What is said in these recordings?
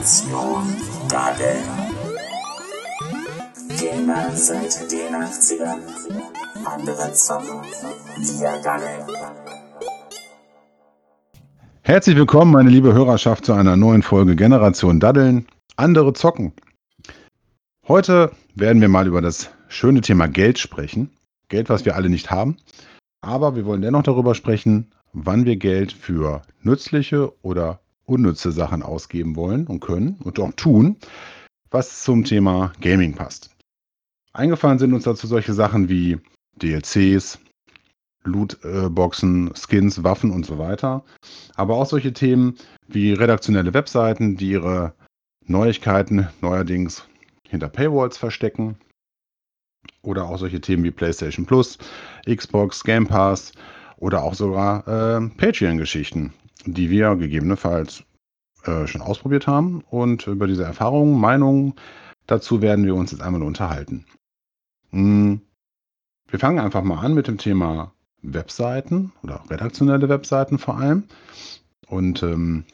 Generation Daddeln. Gamer seit den 80ern, andere zocken, wir daddeln. Herzlich willkommen, meine liebe Hörerschaft, zu einer neuen Folge Generation Daddeln. Andere zocken. Heute werden wir mal über das schöne Thema Geld sprechen. Geld, was wir alle nicht haben. Aber wir wollen dennoch darüber sprechen, wann wir Geld für nützliche oder unnütze Sachen ausgeben wollen und können und auch tun, was zum Thema Gaming passt. Eingefallen sind uns dazu solche Sachen wie DLCs, Lootboxen, Skins, Waffen und so weiter. Aber auch solche Themen wie redaktionelle Webseiten, die ihre Neuigkeiten neuerdings hinter Paywalls verstecken. Oder auch solche Themen wie PlayStation Plus, Xbox, Game Pass oder auch sogar äh, Patreon-Geschichten, die wir gegebenenfalls äh, schon ausprobiert haben. Und über diese Erfahrungen, Meinungen dazu werden wir uns jetzt einmal unterhalten. Hm. Wir fangen einfach mal an mit dem Thema Webseiten oder redaktionelle Webseiten vor allem. Und ähm,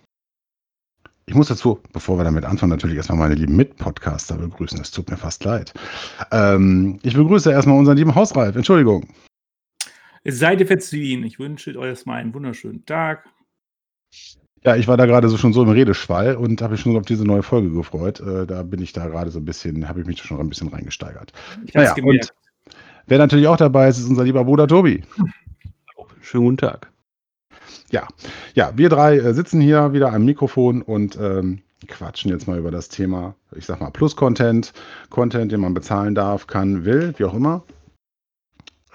ich muss dazu, bevor wir damit anfangen, natürlich erstmal meine lieben Mitpodcaster begrüßen. Es tut mir fast leid. Ähm, ich begrüße erstmal unseren lieben Hausreif. Entschuldigung. Seid ihr Fetzin, ich wünsche euch erstmal einen wunderschönen Tag. Ja, ich war da gerade so schon so im Redeschwall und habe mich schon auf diese neue Folge gefreut. Äh, da bin ich da gerade so ein bisschen, habe ich mich schon ein bisschen reingesteigert. Ich naja, und wer natürlich auch dabei ist, ist unser lieber Bruder Tobi. Schönen guten Tag. Ja, ja, wir drei äh, sitzen hier wieder am Mikrofon und ähm, quatschen jetzt mal über das Thema, ich sag mal, Plus-Content, Content, den man bezahlen darf, kann, will, wie auch immer.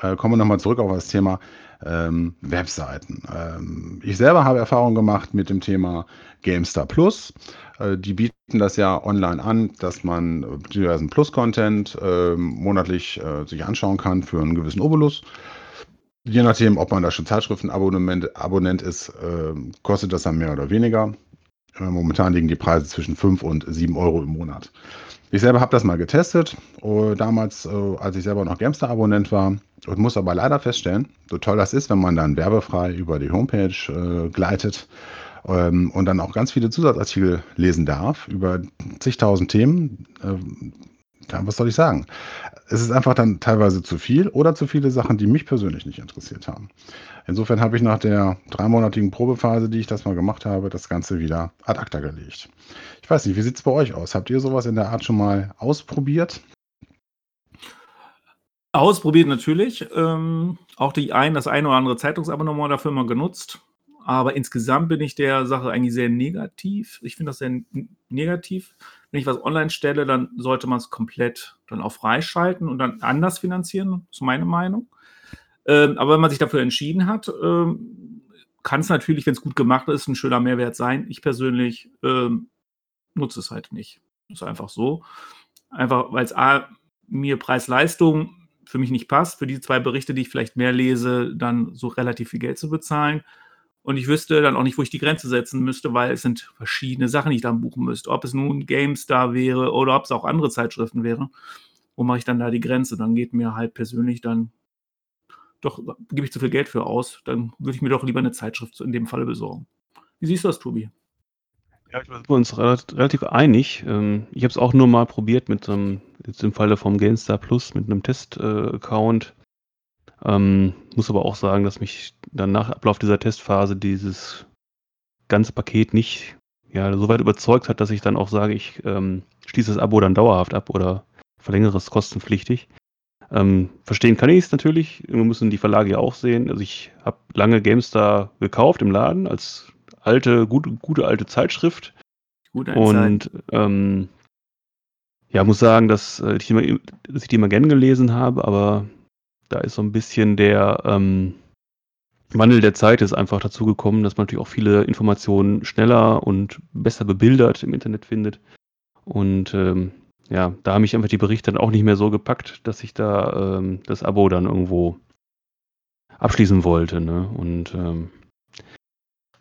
Äh, kommen wir nochmal zurück auf das Thema ähm, Webseiten. Ähm, ich selber habe Erfahrung gemacht mit dem Thema GameStar Plus. Äh, die bieten das ja online an, dass man diversen Plus-Content äh, monatlich äh, sich anschauen kann für einen gewissen Obolus. Je nachdem, ob man da schon Zeitschriftenabonnent Abonnent ist, ähm, kostet das dann mehr oder weniger. Momentan liegen die Preise zwischen 5 und 7 Euro im Monat. Ich selber habe das mal getestet, uh, damals, uh, als ich selber noch Gamester-Abonnent war und muss aber leider feststellen, so toll das ist, wenn man dann werbefrei über die Homepage äh, gleitet ähm, und dann auch ganz viele Zusatzartikel lesen darf über zigtausend Themen. Äh, was soll ich sagen? Es ist einfach dann teilweise zu viel oder zu viele Sachen, die mich persönlich nicht interessiert haben. Insofern habe ich nach der dreimonatigen Probephase, die ich das mal gemacht habe, das Ganze wieder ad acta gelegt. Ich weiß nicht, wie sieht es bei euch aus? Habt ihr sowas in der Art schon mal ausprobiert? Ausprobiert natürlich. Ähm, auch die ein, das ein oder andere Zeitungsabonnement dafür mal genutzt. Aber insgesamt bin ich der Sache eigentlich sehr negativ. Ich finde das sehr negativ. Wenn ich was online stelle, dann sollte man es komplett dann auch freischalten und dann anders finanzieren. Ist meine Meinung. Ähm, aber wenn man sich dafür entschieden hat, ähm, kann es natürlich, wenn es gut gemacht ist, ein schöner Mehrwert sein. Ich persönlich ähm, nutze es halt nicht. Ist einfach so. Einfach, weil es A, mir Preis-Leistung für mich nicht passt, für die zwei Berichte, die ich vielleicht mehr lese, dann so relativ viel Geld zu bezahlen. Und ich wüsste dann auch nicht, wo ich die Grenze setzen müsste, weil es sind verschiedene Sachen, die ich dann buchen müsste. Ob es nun GameStar wäre oder ob es auch andere Zeitschriften wäre. Wo mache ich dann da die Grenze? Dann geht mir halt persönlich dann doch, gebe ich zu viel Geld für aus. Dann würde ich mir doch lieber eine Zeitschrift in dem Falle besorgen. Wie siehst du das, Tobi? Ja, ich bin uns relativ einig. Ähm, ich habe es auch nur mal probiert mit einem, jetzt im Falle vom GameStar Plus, mit einem Test-Account. Ähm, muss aber auch sagen, dass mich dann nach Ablauf dieser Testphase dieses ganze Paket nicht ja, so weit überzeugt hat, dass ich dann auch sage, ich ähm, schließe das Abo dann dauerhaft ab oder verlängere es kostenpflichtig. Ähm, verstehen kann ich es natürlich. Wir müssen die Verlage ja auch sehen. Also ich habe lange GameStar gekauft im Laden als alte, gute, gute alte Zeitschrift. Gute Und ähm, ja, muss sagen, dass, äh, ich die immer, dass ich die immer gern gelesen habe, aber da ist so ein bisschen der ähm, Wandel der Zeit ist einfach dazu gekommen, dass man natürlich auch viele Informationen schneller und besser bebildert im Internet findet. Und ähm, ja, da haben mich einfach die Berichte dann auch nicht mehr so gepackt, dass ich da ähm, das Abo dann irgendwo abschließen wollte. Ne? Und ähm,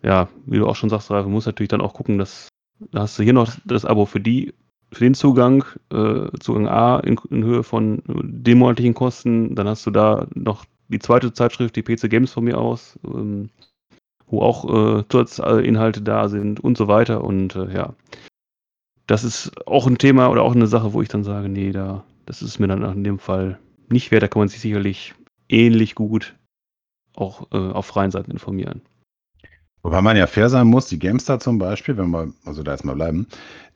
ja, wie du auch schon sagst, Ralf, muss natürlich dann auch gucken, dass da hast du hier noch das Abo für die, für den Zugang, äh, Zugang A in, in, Höhe von den monatlichen Kosten. Dann hast du da noch die zweite Zeitschrift, die PC Games von mir aus, ähm, wo auch äh, Zusatzinhalte da sind und so weiter. Und äh, ja, das ist auch ein Thema oder auch eine Sache, wo ich dann sage, nee, da, das ist mir dann in dem Fall nicht wert. Da kann man sich sicherlich ähnlich gut auch äh, auf freien Seiten informieren. Wobei man ja fair sein muss, die GameStar zum Beispiel, wenn wir also da jetzt mal bleiben,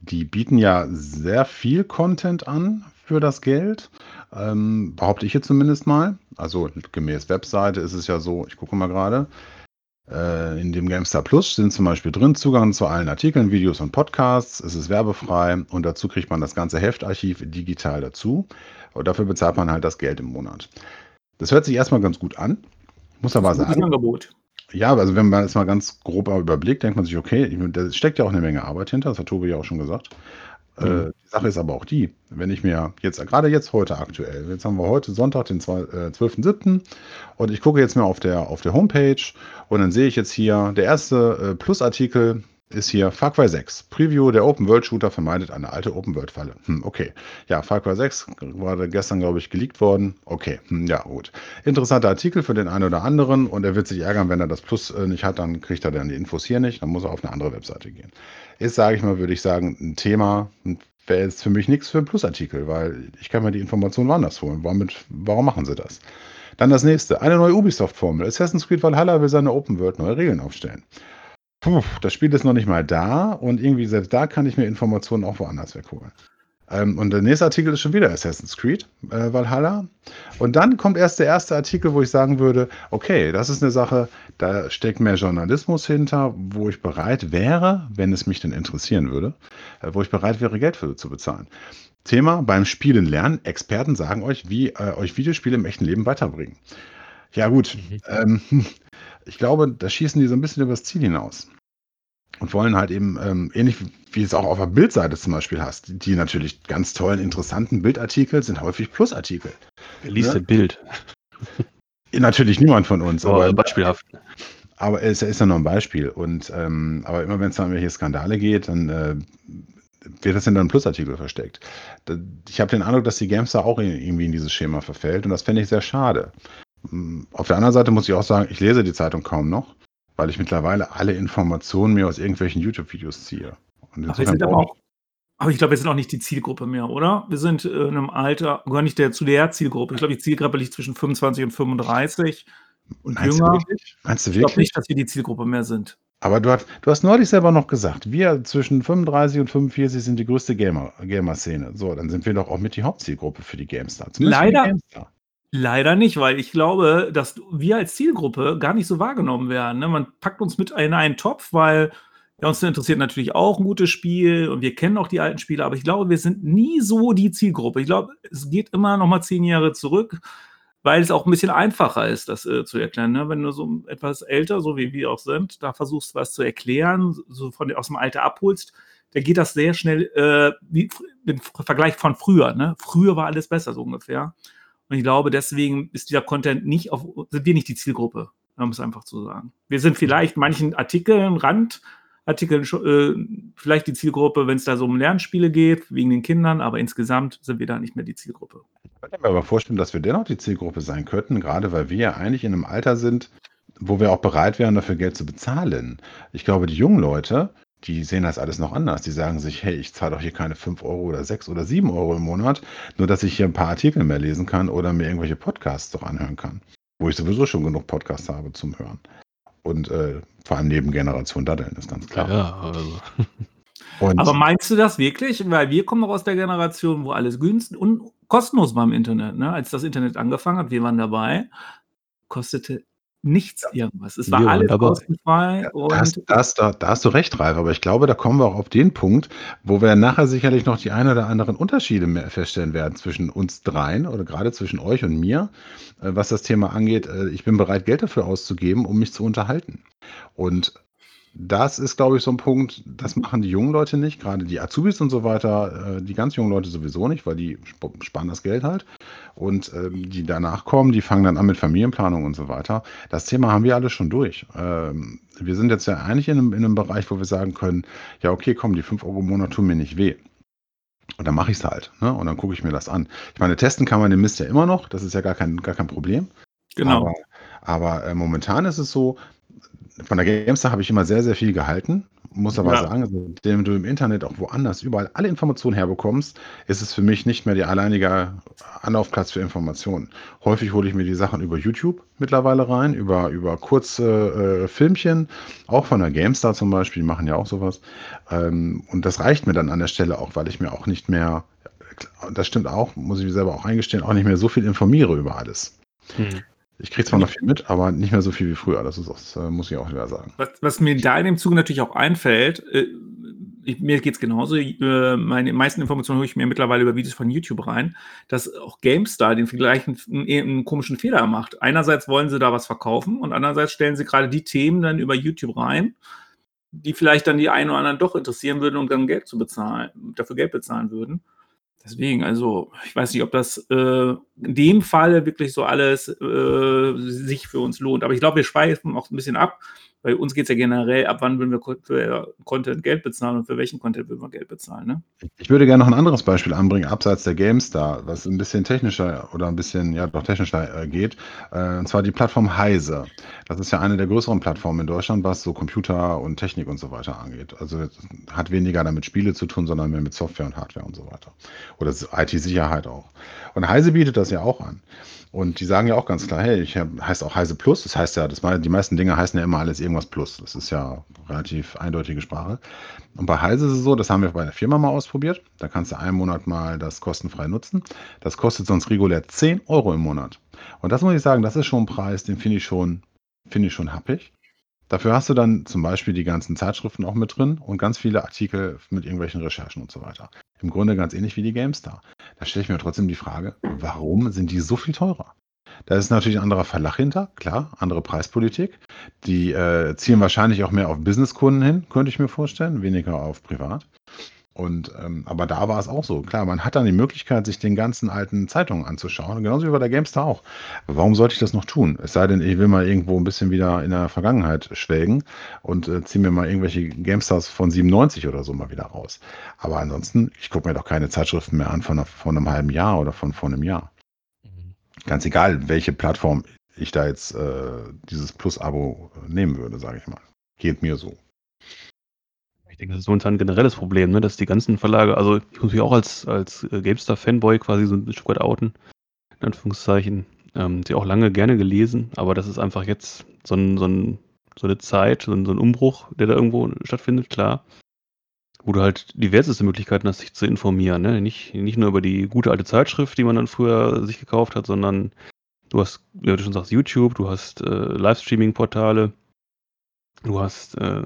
die bieten ja sehr viel Content an für das Geld, ähm, behaupte ich jetzt zumindest mal. Also gemäß Webseite ist es ja so, ich gucke mal gerade, äh, in dem GameStar Plus sind zum Beispiel drin Zugang zu allen Artikeln, Videos und Podcasts. Es ist werbefrei und dazu kriegt man das ganze Heftarchiv digital dazu. Und dafür bezahlt man halt das Geld im Monat. Das hört sich erstmal ganz gut an. Muss aber sagen, Angebot. ja, also wenn man das mal ganz grob überblickt, denkt man sich, okay, da steckt ja auch eine Menge Arbeit hinter, das hat Tobi ja auch schon gesagt. Äh, Mhm. die Sache ist aber auch die, wenn ich mir jetzt, gerade jetzt heute aktuell, jetzt haben wir heute Sonntag, den zwei- äh, 12.07. und ich gucke jetzt mal auf der, auf der Homepage und dann sehe ich jetzt hier, der erste äh, Plusartikel ist hier Far Cry 6. Preview der Open World Shooter vermeidet eine alte Open World Falle. Hm, okay. Ja, Far Cry 6 war gestern, glaube ich, geleakt worden. Okay, hm, ja, gut. Interessanter Artikel für den einen oder anderen und er wird sich ärgern, wenn er das Plus äh, nicht hat, dann kriegt er dann die Infos hier nicht, dann muss er auf eine andere Webseite gehen. Ist, sage ich mal, würde ich sagen, ein Thema, wäre jetzt für mich nichts für einen Plusartikel, weil ich kann mir die Informationen woanders holen. Womit, warum machen sie das? Dann das nächste, eine neue Ubisoft-Formel. Assassin's Creed Valhalla will seine Open World neue Regeln aufstellen. Puh, das Spiel ist noch nicht mal da und irgendwie selbst da kann ich mir Informationen auch woanders wegholen. Ähm, und der nächste Artikel ist schon wieder Assassin's Creed äh, Valhalla. Und dann kommt erst der erste Artikel, wo ich sagen würde, okay, das ist eine Sache, da steckt mehr Journalismus hinter, wo ich bereit wäre, wenn es mich denn interessieren würde, äh, wo ich bereit wäre, Geld für zu bezahlen. Thema beim Spielen lernen. Experten sagen euch, wie äh, euch Videospiele im echten Leben weiterbringen. Ja gut, ähm, ich glaube, da schießen die so ein bisschen übers Ziel hinaus. Und wollen halt eben, ähm, ähnlich wie- es auch auf der Bildseite zum Beispiel hast, die, natürlich ganz tollen, interessanten Bildartikel sind häufig Plusartikel. Wer liest Ja. das Bild? Natürlich niemand von uns, Aber aber, beispielhaft. aber es ist ja nur ein Beispiel. Und ähm, aber immer wenn es dann um welche Skandale geht, dann äh, wird das in einem Plusartikel versteckt. Ich habe den Eindruck, dass die Gamestar auch irgendwie in dieses Schema verfällt und das fände ich sehr schade. Mm, Auf der anderen Seite muss ich auch sagen, ich lese die Zeitung kaum noch, weil ich mittlerweile alle Informationen mir aus irgendwelchen YouTube-Videos ziehe. Aber wir sind aber auch, aber ich glaube, wir sind auch nicht die Zielgruppe mehr, oder? Wir sind äh, in einem Alter, gehören nicht der, zu der Zielgruppe. Ich glaube, die Zielgruppe liegt zwischen 25 und 35 und Meinst du jünger. wirklich? Meinst du Ich glaube wirklich? nicht, dass wir die Zielgruppe mehr sind. Aber du hast, du hast neulich selber noch gesagt, wir zwischen 35 und 45 sind die größte Gamer- Gamer-Szene. so, dann sind wir doch auch mit die Hauptzielgruppe für die GameStar. Für die Leider. GameStar. Leider nicht, weil ich glaube, dass wir als Zielgruppe gar nicht so wahrgenommen werden. Ne? Man packt uns mit in einen Topf, weil ja, uns interessiert natürlich auch ein gutes Spiel und wir kennen auch die alten Spiele, aber ich glaube, wir sind nie so die Zielgruppe. Ich glaube, es geht immer noch mal zehn Jahre zurück, weil es auch ein bisschen einfacher ist, das äh, zu erklären. Ne? Wenn du so etwas älter, so wie wir auch sind, da versuchst, was zu erklären, so von aus dem Alter abholst, da geht das sehr schnell äh, wie im Vergleich von früher. Ne? Früher war alles besser, so ungefähr. Und ich glaube, deswegen ist dieser Content nicht auf, sind wir nicht die Zielgruppe, um es einfach zu sagen. Wir sind vielleicht manchen Artikeln, Randartikeln, äh, vielleicht die Zielgruppe, wenn es da so um Lernspiele geht, wegen den Kindern, aber insgesamt sind wir da nicht mehr die Zielgruppe. Ich könnte mir aber vorstellen, dass wir dennoch die Zielgruppe sein könnten, gerade weil wir ja eigentlich in einem Alter sind, wo wir auch bereit wären, dafür Geld zu bezahlen. Ich glaube, die jungen Leute, die sehen das alles noch anders. Die sagen sich, hey, ich zahle doch hier keine 5 Euro oder 6 oder 7 Euro im Monat, nur dass ich hier ein paar Artikel mehr lesen kann oder mir irgendwelche Podcasts doch anhören kann. Wo ich sowieso schon genug Podcasts habe zum Hören. Und äh, vor allem neben Generation Daddeln, ist ganz klar. Ja, also. Und Aber meinst du das wirklich? Weil wir kommen noch aus der Generation, wo alles günstig und kostenlos war im Internet. Ne? Als das Internet angefangen hat, wir waren dabei, kostete nichts irgendwas. Es war waren alles dabei. kostenfrei. Da hast, da, hast, da, da hast du recht, Ralf, aber ich glaube, da kommen wir auch auf den Punkt, wo wir nachher sicherlich noch die ein oder anderen Unterschiede mehr feststellen werden zwischen uns dreien oder gerade zwischen euch und mir, äh, was das Thema angeht. Äh, ich bin bereit, Geld dafür auszugeben, um mich zu unterhalten. Und das ist, glaube ich, so ein Punkt, das machen die jungen Leute nicht, gerade die Azubis und so weiter, äh, die ganz jungen Leute sowieso nicht, weil die sp- sparen das Geld halt. Und ähm, die danach kommen, die fangen dann an mit Familienplanung und so weiter. Das Thema haben wir alle schon durch. Ähm, wir sind jetzt ja eigentlich in einem, in einem Bereich, wo wir sagen können, ja, okay, komm, die 5 Euro im Monat tun mir nicht weh. Und dann mache ich es halt. Ne? Und dann gucke ich mir das an. Ich meine, testen kann man den Mist ja immer noch, das ist ja gar kein, gar kein Problem. genau. Aber, aber äh, momentan ist es so, von der GameStar habe ich immer sehr, sehr viel gehalten. muss aber Ja. sagen, seitdem du im Internet auch woanders überall alle Informationen herbekommst, ist es für mich nicht mehr der alleinige Anlaufplatz für Informationen. Häufig hole ich mir die Sachen über YouTube mittlerweile rein, über, über kurze äh, Filmchen, auch von der GameStar zum Beispiel, die machen ja auch sowas. Ähm, und das reicht mir dann an der Stelle auch, weil ich mir auch nicht mehr, das stimmt auch, muss ich mir selber auch eingestehen, auch nicht mehr so viel informiere über alles. Hm. Ich kriege zwar noch viel mit, aber nicht mehr so viel wie früher. Das, ist, das äh, muss ich auch wieder sagen. Was, was mir da in dem Zuge natürlich auch einfällt, äh, ich, mir geht's genauso, äh, meine meisten Informationen hole ich mir mittlerweile über Videos von YouTube rein, dass auch GameStar den gleichen einen, einen komischen Fehler macht. Einerseits wollen sie da was verkaufen und andererseits stellen sie gerade die Themen dann über YouTube rein, die vielleicht dann die einen oder anderen doch interessieren würden und dann Geld zu bezahlen, dafür Geld bezahlen würden. Deswegen, also, ich weiß nicht, ob das äh, in dem Fall wirklich so alles äh, sich für uns lohnt. Aber ich glaube, wir schweifen auch ein bisschen ab. Bei uns geht es ja generell ab, wann würden wir Content Geld bezahlen und für welchen Content würden wir Geld bezahlen. Ne? Ich würde gerne noch ein anderes Beispiel anbringen, abseits der GameStar, was ein bisschen technischer oder ein bisschen, ja, doch technischer äh, geht. Äh, und zwar die Plattform Heise. Das ist ja eine der größeren Plattformen in Deutschland, was so Computer und Technik und so weiter angeht. Also hat weniger damit Spiele zu tun, sondern mehr mit Software und Hardware und so weiter. Oder IT-Sicherheit auch. Und Heise bietet das ja auch an. Und die sagen ja auch ganz klar, hey, ich hab, heißt auch Heise Plus. Das heißt ja, das, die meisten Dinge heißen ja immer alles irgendwas Plus. Das ist ja relativ eindeutige Sprache. Und bei Heise ist es so, das haben wir bei der Firma mal ausprobiert. Da kannst du einen Monat mal das kostenfrei nutzen. Das kostet sonst regulär 10 Euro im Monat. Und das muss ich sagen, das ist schon ein Preis, den finde ich schon, finde ich schon happig. Dafür hast du dann zum Beispiel die ganzen Zeitschriften auch mit drin und ganz viele Artikel mit irgendwelchen Recherchen und so weiter. Im Grunde ganz ähnlich wie die GameStar. Da stelle ich mir trotzdem die Frage, warum sind die so viel teurer? Da ist natürlich ein anderer Verlag hinter, klar, andere Preispolitik. Die äh, zielen wahrscheinlich auch mehr auf Businesskunden hin, könnte ich mir vorstellen, weniger auf privat. Und ähm, aber da war es auch so. Klar, man hat dann die Möglichkeit, sich den ganzen alten Zeitungen anzuschauen, genauso wie bei der Gamestar auch. Warum sollte ich das noch tun? Es sei denn, ich will mal irgendwo ein bisschen wieder in der Vergangenheit schwelgen und äh, ziehe mir mal irgendwelche Gamestars von 97 oder so mal wieder raus. Aber ansonsten, ich gucke mir doch keine Zeitschriften mehr an von, von einem halben Jahr oder von vor einem Jahr. Ganz egal, welche Plattform ich da jetzt äh, dieses Plus-Abo nehmen würde, sage ich mal. Geht mir so. Ich denke, das ist momentan ein generelles Problem, ne? dass die ganzen Verlage, also ich muss mich auch als, als äh, GameStar-Fanboy quasi so ein Stück weit outen, in Anführungszeichen. Ähm, sie auch lange gerne gelesen, aber das ist einfach jetzt so, ein, so, ein, so eine Zeit, so ein, so ein Umbruch, der da irgendwo stattfindet, klar. Wo du halt diverseste Möglichkeiten hast, sich zu informieren. Ne? Nicht, nicht nur über die gute alte Zeitschrift, die man dann früher sich gekauft hat, sondern du hast, wie du schon sagst, YouTube, du hast äh, Livestreaming-Portale, du hast äh,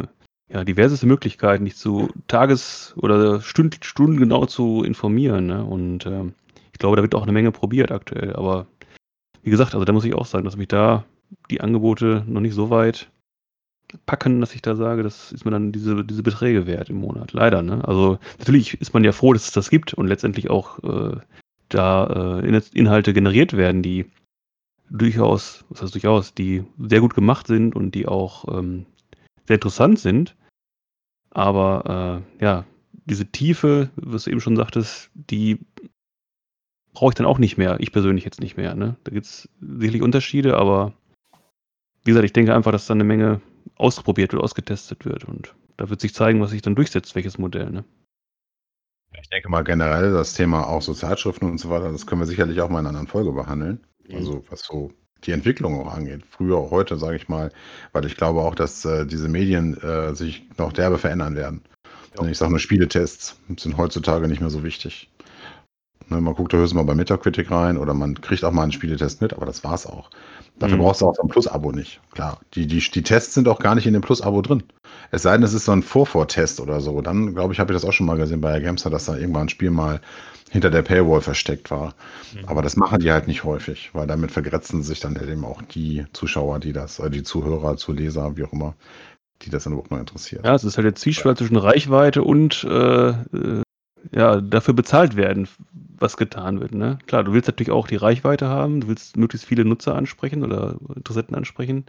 ja, diverseste Möglichkeiten, dich zu Tages- oder Stund Stunden genau zu informieren. Ne? Und ähm, ich glaube, da wird auch eine Menge probiert aktuell. Aber wie gesagt, also da muss ich auch sagen, dass mich da die Angebote noch nicht so weit packen, dass ich da sage, das ist mir dann diese, diese Beträge wert im Monat. Leider, ne? Also natürlich ist man ja froh, dass es das gibt und letztendlich auch äh, da äh, In- Inhalte generiert werden, die durchaus, was heißt durchaus, die sehr gut gemacht sind und die auch ähm, sehr interessant sind. Aber äh, ja, diese Tiefe, was du eben schon sagtest, die brauche ich dann auch nicht mehr. Ich persönlich jetzt nicht mehr. Ne? Da gibt es sicherlich Unterschiede, aber wie gesagt, ich denke einfach, dass da eine Menge ausprobiert wird, ausgetestet wird. Und da wird sich zeigen, was sich dann durchsetzt, welches Modell. Ne? Ich denke mal generell das Thema auch so Zeitschriften und so weiter, das können wir sicherlich auch mal in einer anderen Folge behandeln. Mhm. Also was so die Entwicklung auch angeht. Früher, heute, sage ich mal, weil ich glaube auch, dass äh, diese Medien äh, sich noch derbe verändern werden. Ja. Ich sage nur Spieletests sind heutzutage nicht mehr so wichtig. Ne, man guckt da höchstens mal bei Metacritic rein oder man kriegt auch mal einen Spieletest mit, aber das war's auch. Dafür Mhm. brauchst du auch so ein Plus-Abo nicht. Klar, die, die, die Tests sind auch gar nicht in dem Plus-Abo drin. Es sei denn, es ist so ein Vorvortest oder so. Dann, glaube ich, habe ich das auch schon mal gesehen bei Gamester, dass da irgendwann ein Spiel mal hinter der Paywall versteckt war. Mhm. Aber das machen die halt nicht häufig, weil damit vergrätzen sich dann halt eben auch die Zuschauer, die das, äh, die Zuhörer, Zuleser, wie auch immer, die das dann überhaupt mal interessiert. Ja, es ist halt der Zwiespalt zwischen Reichweite und äh, äh, ja, dafür bezahlt werden, was getan wird. Ne? Klar, du willst natürlich auch die Reichweite haben, du willst möglichst viele Nutzer ansprechen oder Interessenten ansprechen,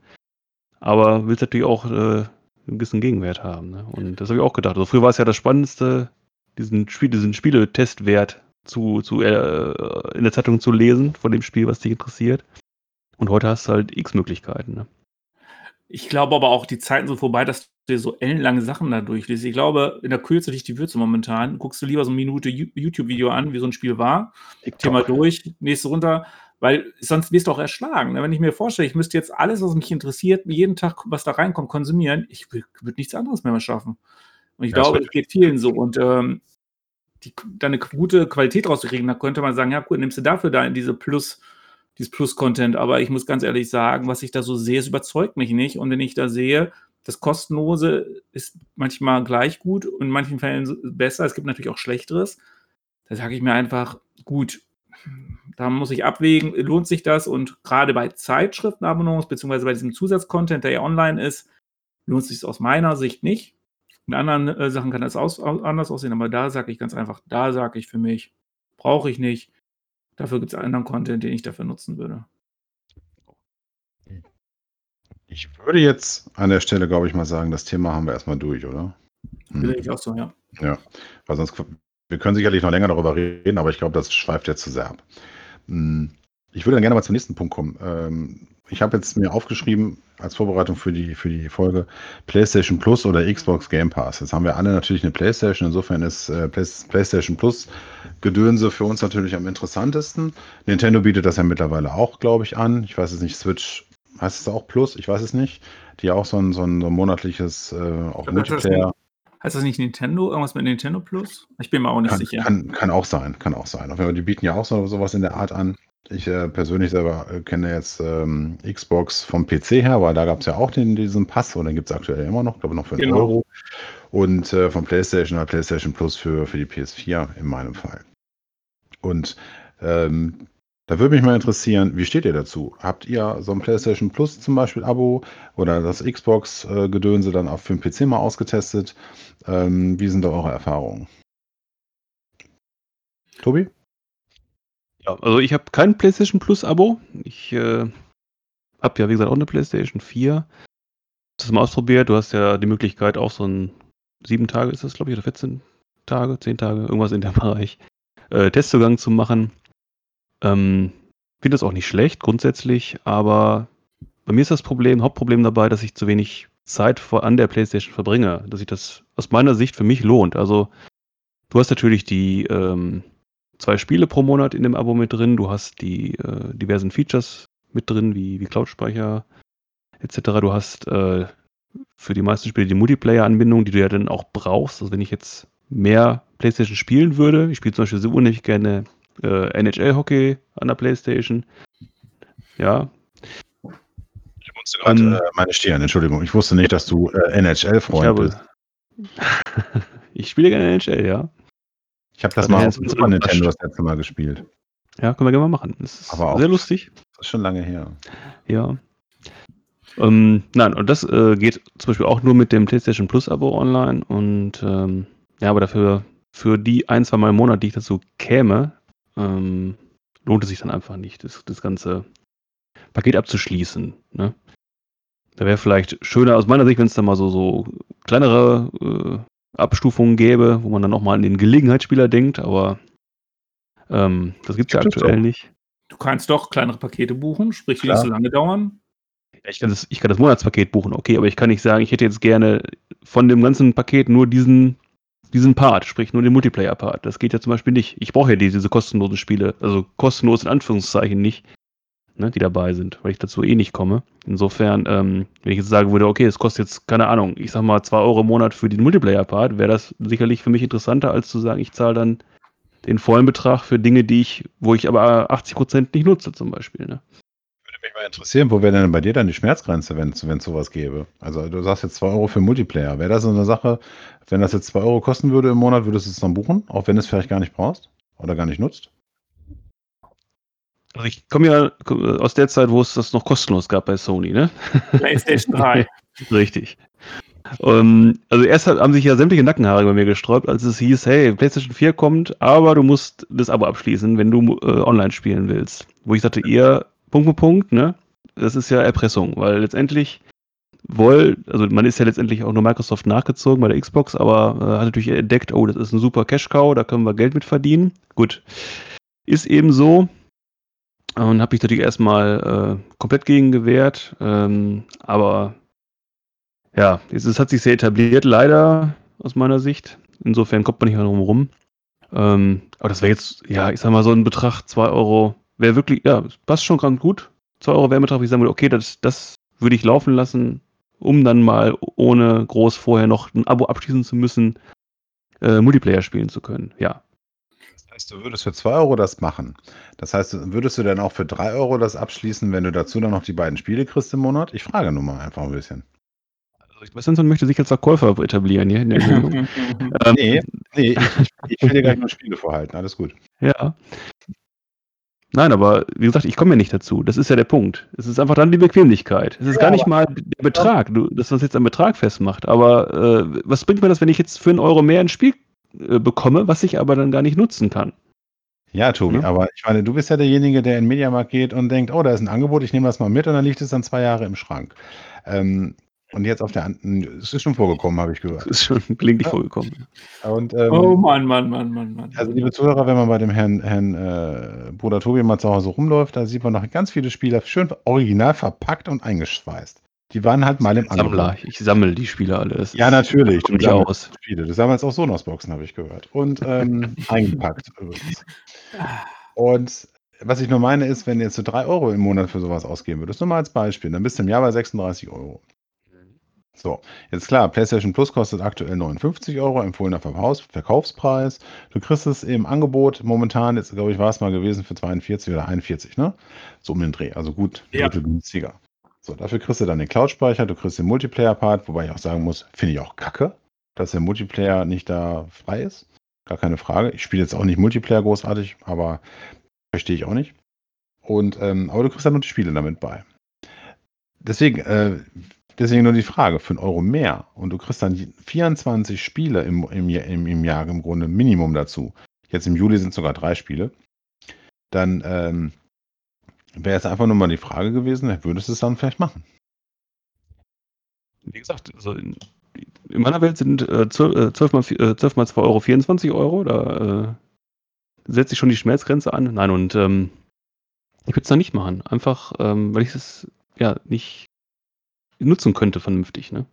aber willst natürlich auch äh, einen gewissen Gegenwert haben. Ne? Und das habe ich auch gedacht. Also früher war es ja das Spannendste, diesen, Spiel, diesen Spieletestwert zu, zu äh, in der Zeitung zu lesen von dem Spiel, was dich interessiert. Und heute hast du halt x Möglichkeiten. Ne? Ich glaube aber auch, die Zeiten sind vorbei, dass dir so ellenlange Sachen da durchliest. Ich glaube, in der Kürze liegt die Würze momentan. Guckst du lieber so eine Minute YouTube-Video an, wie so ein Spiel war, Thema durch, nächste runter, weil sonst wirst du auch erschlagen. ne? Wenn ich mir vorstelle, ich müsste jetzt alles, was mich interessiert, jeden Tag, was da reinkommt, konsumieren, ich würde nichts anderes mehr, mehr schaffen. Und ich Ja, glaube, das das geht vielen so. Und ähm, die, da eine gute Qualität rauszukriegen, da könnte man sagen, ja gut, nimmst du dafür da in diese Plus, dieses Plus-Content. Aber ich muss ganz ehrlich sagen, was ich da so sehe, es überzeugt mich nicht. Und wenn ich da sehe, das Kostenlose ist manchmal gleich gut und in manchen Fällen besser, es gibt natürlich auch Schlechteres, da sage ich mir einfach, gut, da muss ich abwägen, lohnt sich das? Und gerade bei Zeitschriftenabonnements, beziehungsweise bei diesem Zusatzcontent, der ja online ist, lohnt sich es aus meiner Sicht nicht. In anderen äh, Sachen kann das aus, au- anders aussehen, aber da sage ich ganz einfach, da sage ich für mich, brauche ich nicht. Dafür gibt es anderen Content, den ich dafür nutzen würde. Ich würde jetzt an der Stelle, glaube ich, mal sagen, das Thema haben wir erstmal durch, oder? Hm. Sehe ich auch so, ja. Ja, weil sonst, wir können sicherlich noch länger darüber reden, aber ich glaube, das schweift jetzt zu sehr ab. Hm, Ich würde dann gerne mal zum nächsten Punkt kommen. Ähm, Ich habe jetzt mir aufgeschrieben, als Vorbereitung für die, für die Folge, PlayStation Plus oder Xbox Game Pass. Jetzt haben wir alle natürlich eine PlayStation, insofern ist äh, Play PlayStation Plus Gedönse für uns natürlich am interessantesten. Nintendo bietet das ja mittlerweile auch, glaube ich, an. Ich weiß es nicht, Switch, heißt es auch Plus? Ich weiß es nicht. Die auch so ein, so ein, so ein monatliches, äh, auch Multiplayer. Heißt das nicht Nintendo? Irgendwas mit Nintendo Plus? Ich bin mir auch nicht Kann, sicher. kann, kann auch sein, kann auch sein. Auf jeden Fall, die bieten ja auch so, sowas in der Art an. Ich äh, persönlich selber äh, kenne jetzt ähm, Xbox vom PC her, weil da gab es ja auch den, diesen Pass, oder den gibt es aktuell immer noch, glaube ich noch für einen Genau. Euro. Und äh, vom PlayStation oder PlayStation Plus für, für die PS4 in meinem Fall. Und ähm, da würde mich mal interessieren, wie steht ihr dazu? Habt ihr so ein PlayStation Plus zum Beispiel Abo oder das Xbox-Gedönse dann auch für PC mal ausgetestet? Ähm, wie sind da eure Erfahrungen? Tobi? Ja, also ich habe kein PlayStation Plus Abo. Ich äh, habe ja, wie gesagt, auch eine PlayStation 4. Das mal ausprobiert. Du hast ja die Möglichkeit, auch so ein sieben Tage ist das, glaube ich, oder 14 Tage, 10 Tage, irgendwas in dem Bereich, äh, Testzugang zu machen. Ähm, Finde das auch nicht schlecht, grundsätzlich, aber bei mir ist das Problem, Hauptproblem dabei, dass ich zu wenig Zeit an der PlayStation verbringe, dass sich das aus meiner Sicht für mich lohnt. Also, du hast natürlich die ähm, zwei Spiele pro Monat in dem Abo mit drin, du hast die äh, diversen Features mit drin, wie, wie Cloud-Speicher etc. Du hast äh, für die meisten Spiele die Multiplayer-Anbindung, die du ja dann auch brauchst. Also wenn ich jetzt mehr PlayStation spielen würde, ich spiele zum Beispiel so unheimlich gerne äh, NHL-Hockey an der PlayStation. Ja, Ich musste gerade Ähm, äh, meine Stirn, Entschuldigung. Ich wusste nicht, dass du äh, NHL-Freund bist. ich spiele gerne NHL, ja. Ich habe das Also mal auf Super. Nintendo das letzte Mal gespielt. Ja, können wir gerne mal machen. Das ist Aber auch- sehr lustig. Das ist schon lange her. Ja. Ähm, nein, und das äh, geht zum Beispiel auch nur mit dem PlayStation Plus Abo online. Und ähm, ja, aber dafür, für die ein, zwei Mal im Monat, die ich dazu käme, ähm, lohnt es sich dann einfach nicht, das, das ganze Paket abzuschließen. Ne? Da wäre vielleicht schöner aus meiner Sicht, wenn es da mal so, so kleinere äh, Abstufungen gäbe, wo man dann auch mal an den Gelegenheitsspieler denkt, aber ähm, das gibt es ja aktuell auch. nicht. Du kannst doch kleinere Pakete buchen, sprich, die nicht so lange dauern. Ja, Ich kann, das, ich kann das Monatspaket buchen, okay, aber ich kann nicht sagen, ich hätte jetzt gerne von dem ganzen Paket nur diesen, diesen Part, sprich nur den Multiplayer-Part. Das geht ja zum Beispiel nicht. Ich brauche ja diese, diese kostenlosen Spiele, also kostenlos in Anführungszeichen nicht, ne, die dabei sind, weil ich dazu eh nicht komme. Insofern, ähm, wenn ich jetzt sagen würde, okay, es kostet jetzt, keine Ahnung, ich sag mal 2 Euro im Monat für den Multiplayer-Part, wäre das sicherlich für mich interessanter, als zu sagen, ich zahle dann den vollen Betrag für Dinge, die ich, wo ich aber 80% nicht nutze, zum Beispiel. Ne? Mal interessieren, wo wäre denn bei dir dann die Schmerzgrenze, wenn es sowas gäbe? Also du sagst jetzt 2 Euro für Multiplayer. Wäre das so eine Sache, wenn das jetzt 2 Euro kosten würde im Monat, würdest du es dann buchen? Auch wenn du es vielleicht gar nicht brauchst oder gar nicht nutzt? Also ich komme ja äh, aus der Zeit, wo es das noch kostenlos gab bei Sony, ne? PlayStation 3. Richtig. Ähm, also erst haben sich ja sämtliche Nackenhaare bei mir gesträubt, als es hieß, hey, PlayStation 4 kommt, aber du musst das Abo abschließen, wenn du äh, online spielen willst. Wo ich sagte, ihr, Punkt, Punkt, Punkt, ne? Das ist ja Erpressung, weil letztendlich wohl, also man ist ja letztendlich auch nur Microsoft nachgezogen bei der Xbox, aber äh, hat natürlich entdeckt, oh, das ist ein super Cash-Cow, da können wir Geld mit verdienen. Gut. Ist eben so. Und habe ich natürlich erstmal äh, komplett gegen gewehrt. Ähm, aber ja, es, es hat sich sehr etabliert, leider aus meiner Sicht. Insofern kommt man nicht mehr drum rum. Ähm, aber das wäre jetzt, ja, ich sag mal, so ein Betrag, 2 Euro, wäre wirklich, ja, passt schon ganz gut. 2 Euro Betrag, wo ich sagen würde, okay, das, das würde ich laufen lassen, um dann mal ohne groß vorher noch ein Abo abschließen zu müssen, äh, Multiplayer spielen zu können. Ja. Das heißt, du würdest für 2 Euro das machen. Das heißt, würdest du dann auch für 3 Euro das abschließen, wenn du dazu dann noch die beiden Spiele kriegst im Monat? Ich frage nur mal einfach ein bisschen. Also, Sebastian möchte sich als Verkäufer etablieren hier in der ähm, Nee, nee, ich, ich will dir gleich nur Spiele vorhalten. Alles gut. Ja. Nein, aber wie gesagt, ich komme ja nicht dazu. Das ist ja der Punkt. Es ist einfach dann die Bequemlichkeit. Es ist Ja, gar nicht mal der Betrag, du, dass das jetzt am Betrag festmacht. Aber äh, was bringt mir das, wenn ich jetzt für einen Euro mehr ein Spiel äh, bekomme, was ich aber dann gar nicht nutzen kann? Ja, Tobi, Ja. aber ich meine, du bist ja derjenige, der in den Mediamarkt geht und denkt, oh, da ist ein Angebot, ich nehme das mal mit und dann liegt es dann zwei Jahre im Schrank. Ähm, und jetzt auf der anderen, es ist schon vorgekommen, habe ich gehört. ist schon gelegentlich Ja. vorgekommen. Und, ähm, Oh Mann, Mann, Mann, Mann, Mann. Also, liebe Zuhörer, wenn man bei dem Herrn, Herrn äh, Bruder Tobi mal zu Hause rumläuft, da sieht man noch ganz viele Spiele schön original verpackt und eingeschweißt. Die waren halt mal im Sammler. Angebot. Ich sammle die Spiele alle. Das Ja, natürlich. Kommt nicht sammelst aus. Spiele. Du sammelst auch Sonos-Boxen, habe ich gehört. Und ähm, eingepackt übrigens. Und was ich nur meine ist, wenn du jetzt so 3 Euro im Monat für sowas ausgeben würdest, nur mal als Beispiel, dann bist du im Jahr bei 36 Euro. So, jetzt klar, PlayStation Plus kostet aktuell 59 Euro, empfohlener Verkaufs Verkaufspreis. Du kriegst es im Angebot momentan, jetzt glaube ich, war es mal gewesen für 42 oder 41, ne? So um den Dreh, also gut, Ja. Günstiger. So, dafür kriegst du dann den Cloud-Speicher, du kriegst den Multiplayer-Part, wobei ich auch sagen muss, finde ich auch kacke, dass der Multiplayer nicht da frei ist. Gar keine Frage. Ich spiele jetzt auch nicht Multiplayer großartig, aber verstehe ich auch nicht. Und, ähm, aber du kriegst dann nur die Spiele damit bei. Deswegen, äh, deswegen nur die Frage, für einen Euro mehr und du kriegst dann 24 Spiele im, im, im, im Jahr im Grunde Minimum dazu. Jetzt im Juli sind es sogar drei Spiele. Dann ähm, wäre jetzt einfach nur mal die Frage gewesen, würdest du es dann vielleicht machen? Wie gesagt, also in, in meiner Welt sind äh, 12, äh, 12, mal, äh, 12 mal 2 Euro 24 Euro. Da äh, setzt sich schon die Schmerzgrenze an. Nein, und ähm, ich würde es dann nicht machen. Einfach, ähm, weil ich es ja nicht nutzen könnte vernünftig. Ne?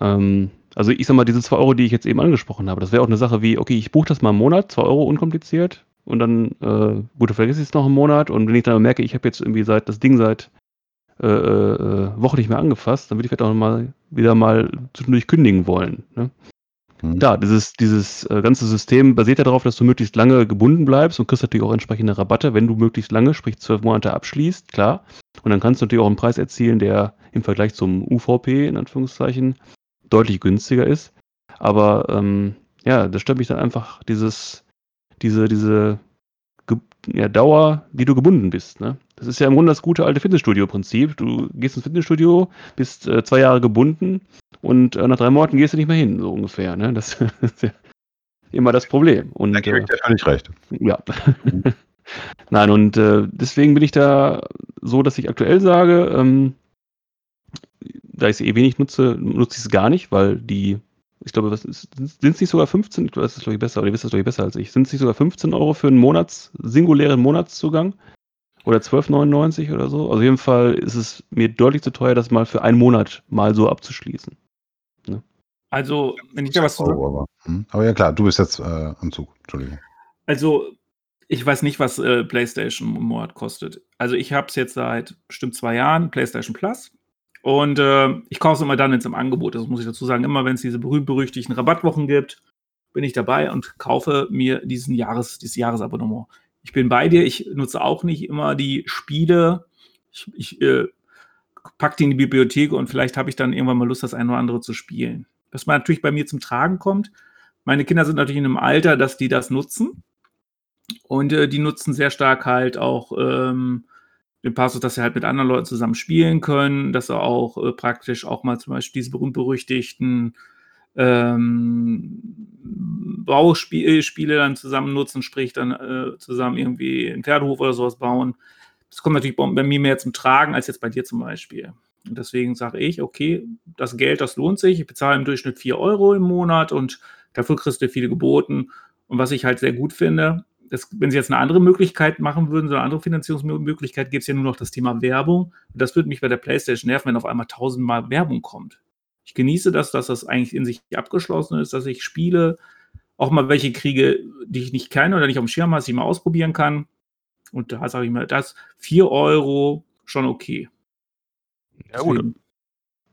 Ähm, also ich sag mal, diese 2 Euro, die ich jetzt eben angesprochen habe, das wäre auch eine Sache wie, okay, ich buche das mal im Monat, 2 Euro unkompliziert. Und dann, äh, gut, dann vergesse ich es noch im Monat. Und wenn ich dann merke, ich habe jetzt irgendwie seit das Ding seit äh, äh, Woche nicht mehr angefasst, dann würde ich vielleicht auch mal wieder mal zwischendurch kündigen wollen. Ne? Hm. Klar, dieses, dieses äh, ganze System basiert ja darauf, dass du möglichst lange gebunden bleibst und kriegst natürlich auch entsprechende Rabatte, wenn du möglichst lange, sprich zwölf Monate abschließt, klar. Und dann kannst du natürlich auch einen Preis erzielen, der im Vergleich zum UVP in Anführungszeichen deutlich günstiger ist. Aber ähm, ja, das stört mich dann einfach dieses, diese, diese ja, Dauer, die du gebunden bist. Ne? Das ist ja im Grunde das gute alte Fitnessstudio-Prinzip. Du gehst ins Fitnessstudio, bist äh, zwei Jahre gebunden und äh, nach drei Monaten gehst du nicht mehr hin, so ungefähr. Ne? Das ist ja immer das Problem. Und, Da gebe äh, ich dir völlig recht. ja. Nein, und äh, deswegen bin ich da so, dass ich aktuell sage, ähm, da ich es eh wenig nutze, nutze ich es gar nicht, weil die, ich glaube, sind es nicht sogar 15, ich weiß es glaube ich besser, oder ihr wisst das glaube ich besser als ich, sind es nicht sogar 15 Euro für einen Monats, singulären Monatszugang? Oder 12,99 oder so? Also auf jeden Fall ist es mir deutlich zu teuer, das mal für einen Monat mal so abzuschließen. Also, wenn ich da was aber, hm. aber ja klar, du bist jetzt äh, am Zug. Entschuldigung. Also, ich weiß nicht, was äh, PlayStation im Monat kostet. Also, ich habe es jetzt seit bestimmt zwei Jahren, PlayStation Plus. Und äh, ich kaufe es immer dann, wenn es im Angebot ist, muss ich dazu sagen. Immer wenn es diese berühmt-berüchtigten Rabattwochen gibt, bin ich dabei und kaufe mir diesen Jahres, dieses Jahresabonnement. Ich bin bei dir, ich nutze auch nicht immer die Spiele. Ich, ich äh, packe die in die Bibliothek und vielleicht habe ich dann irgendwann mal Lust, das eine oder andere zu spielen. Was man natürlich bei mir zum Tragen kommt, meine Kinder sind natürlich in einem Alter, dass die das nutzen. Und äh, die nutzen sehr stark halt auch ähm, den Passus, dass sie halt mit anderen Leuten zusammen spielen können, dass sie auch äh, praktisch auch mal zum Beispiel diese berühmt-berüchtigten ähm, Bauspiele dann zusammen nutzen, sprich dann äh, zusammen irgendwie einen Pferdehof oder sowas bauen. Das kommt natürlich bei mir mehr zum Tragen als jetzt bei dir zum Beispiel. Und deswegen sage ich, okay, das Geld, das lohnt sich. Ich bezahle im Durchschnitt 4 Euro im Monat und dafür kriegst du viele geboten. Und was ich halt sehr gut finde, das, wenn sie jetzt eine andere Möglichkeit machen würden, so eine andere Finanzierungsmöglichkeit, gibt es ja nur noch das Thema Werbung. Und das würde mich bei der PlayStation nerven, wenn auf einmal tausendmal Werbung kommt. Ich genieße das, dass das eigentlich in sich abgeschlossen ist, dass ich Spiele auch mal welche kriege, die ich nicht kenne oder nicht auf dem Schirm habe, dass ich mal ausprobieren kann. Und da sage ich mal, das 4 Euro schon okay. Ja, gut.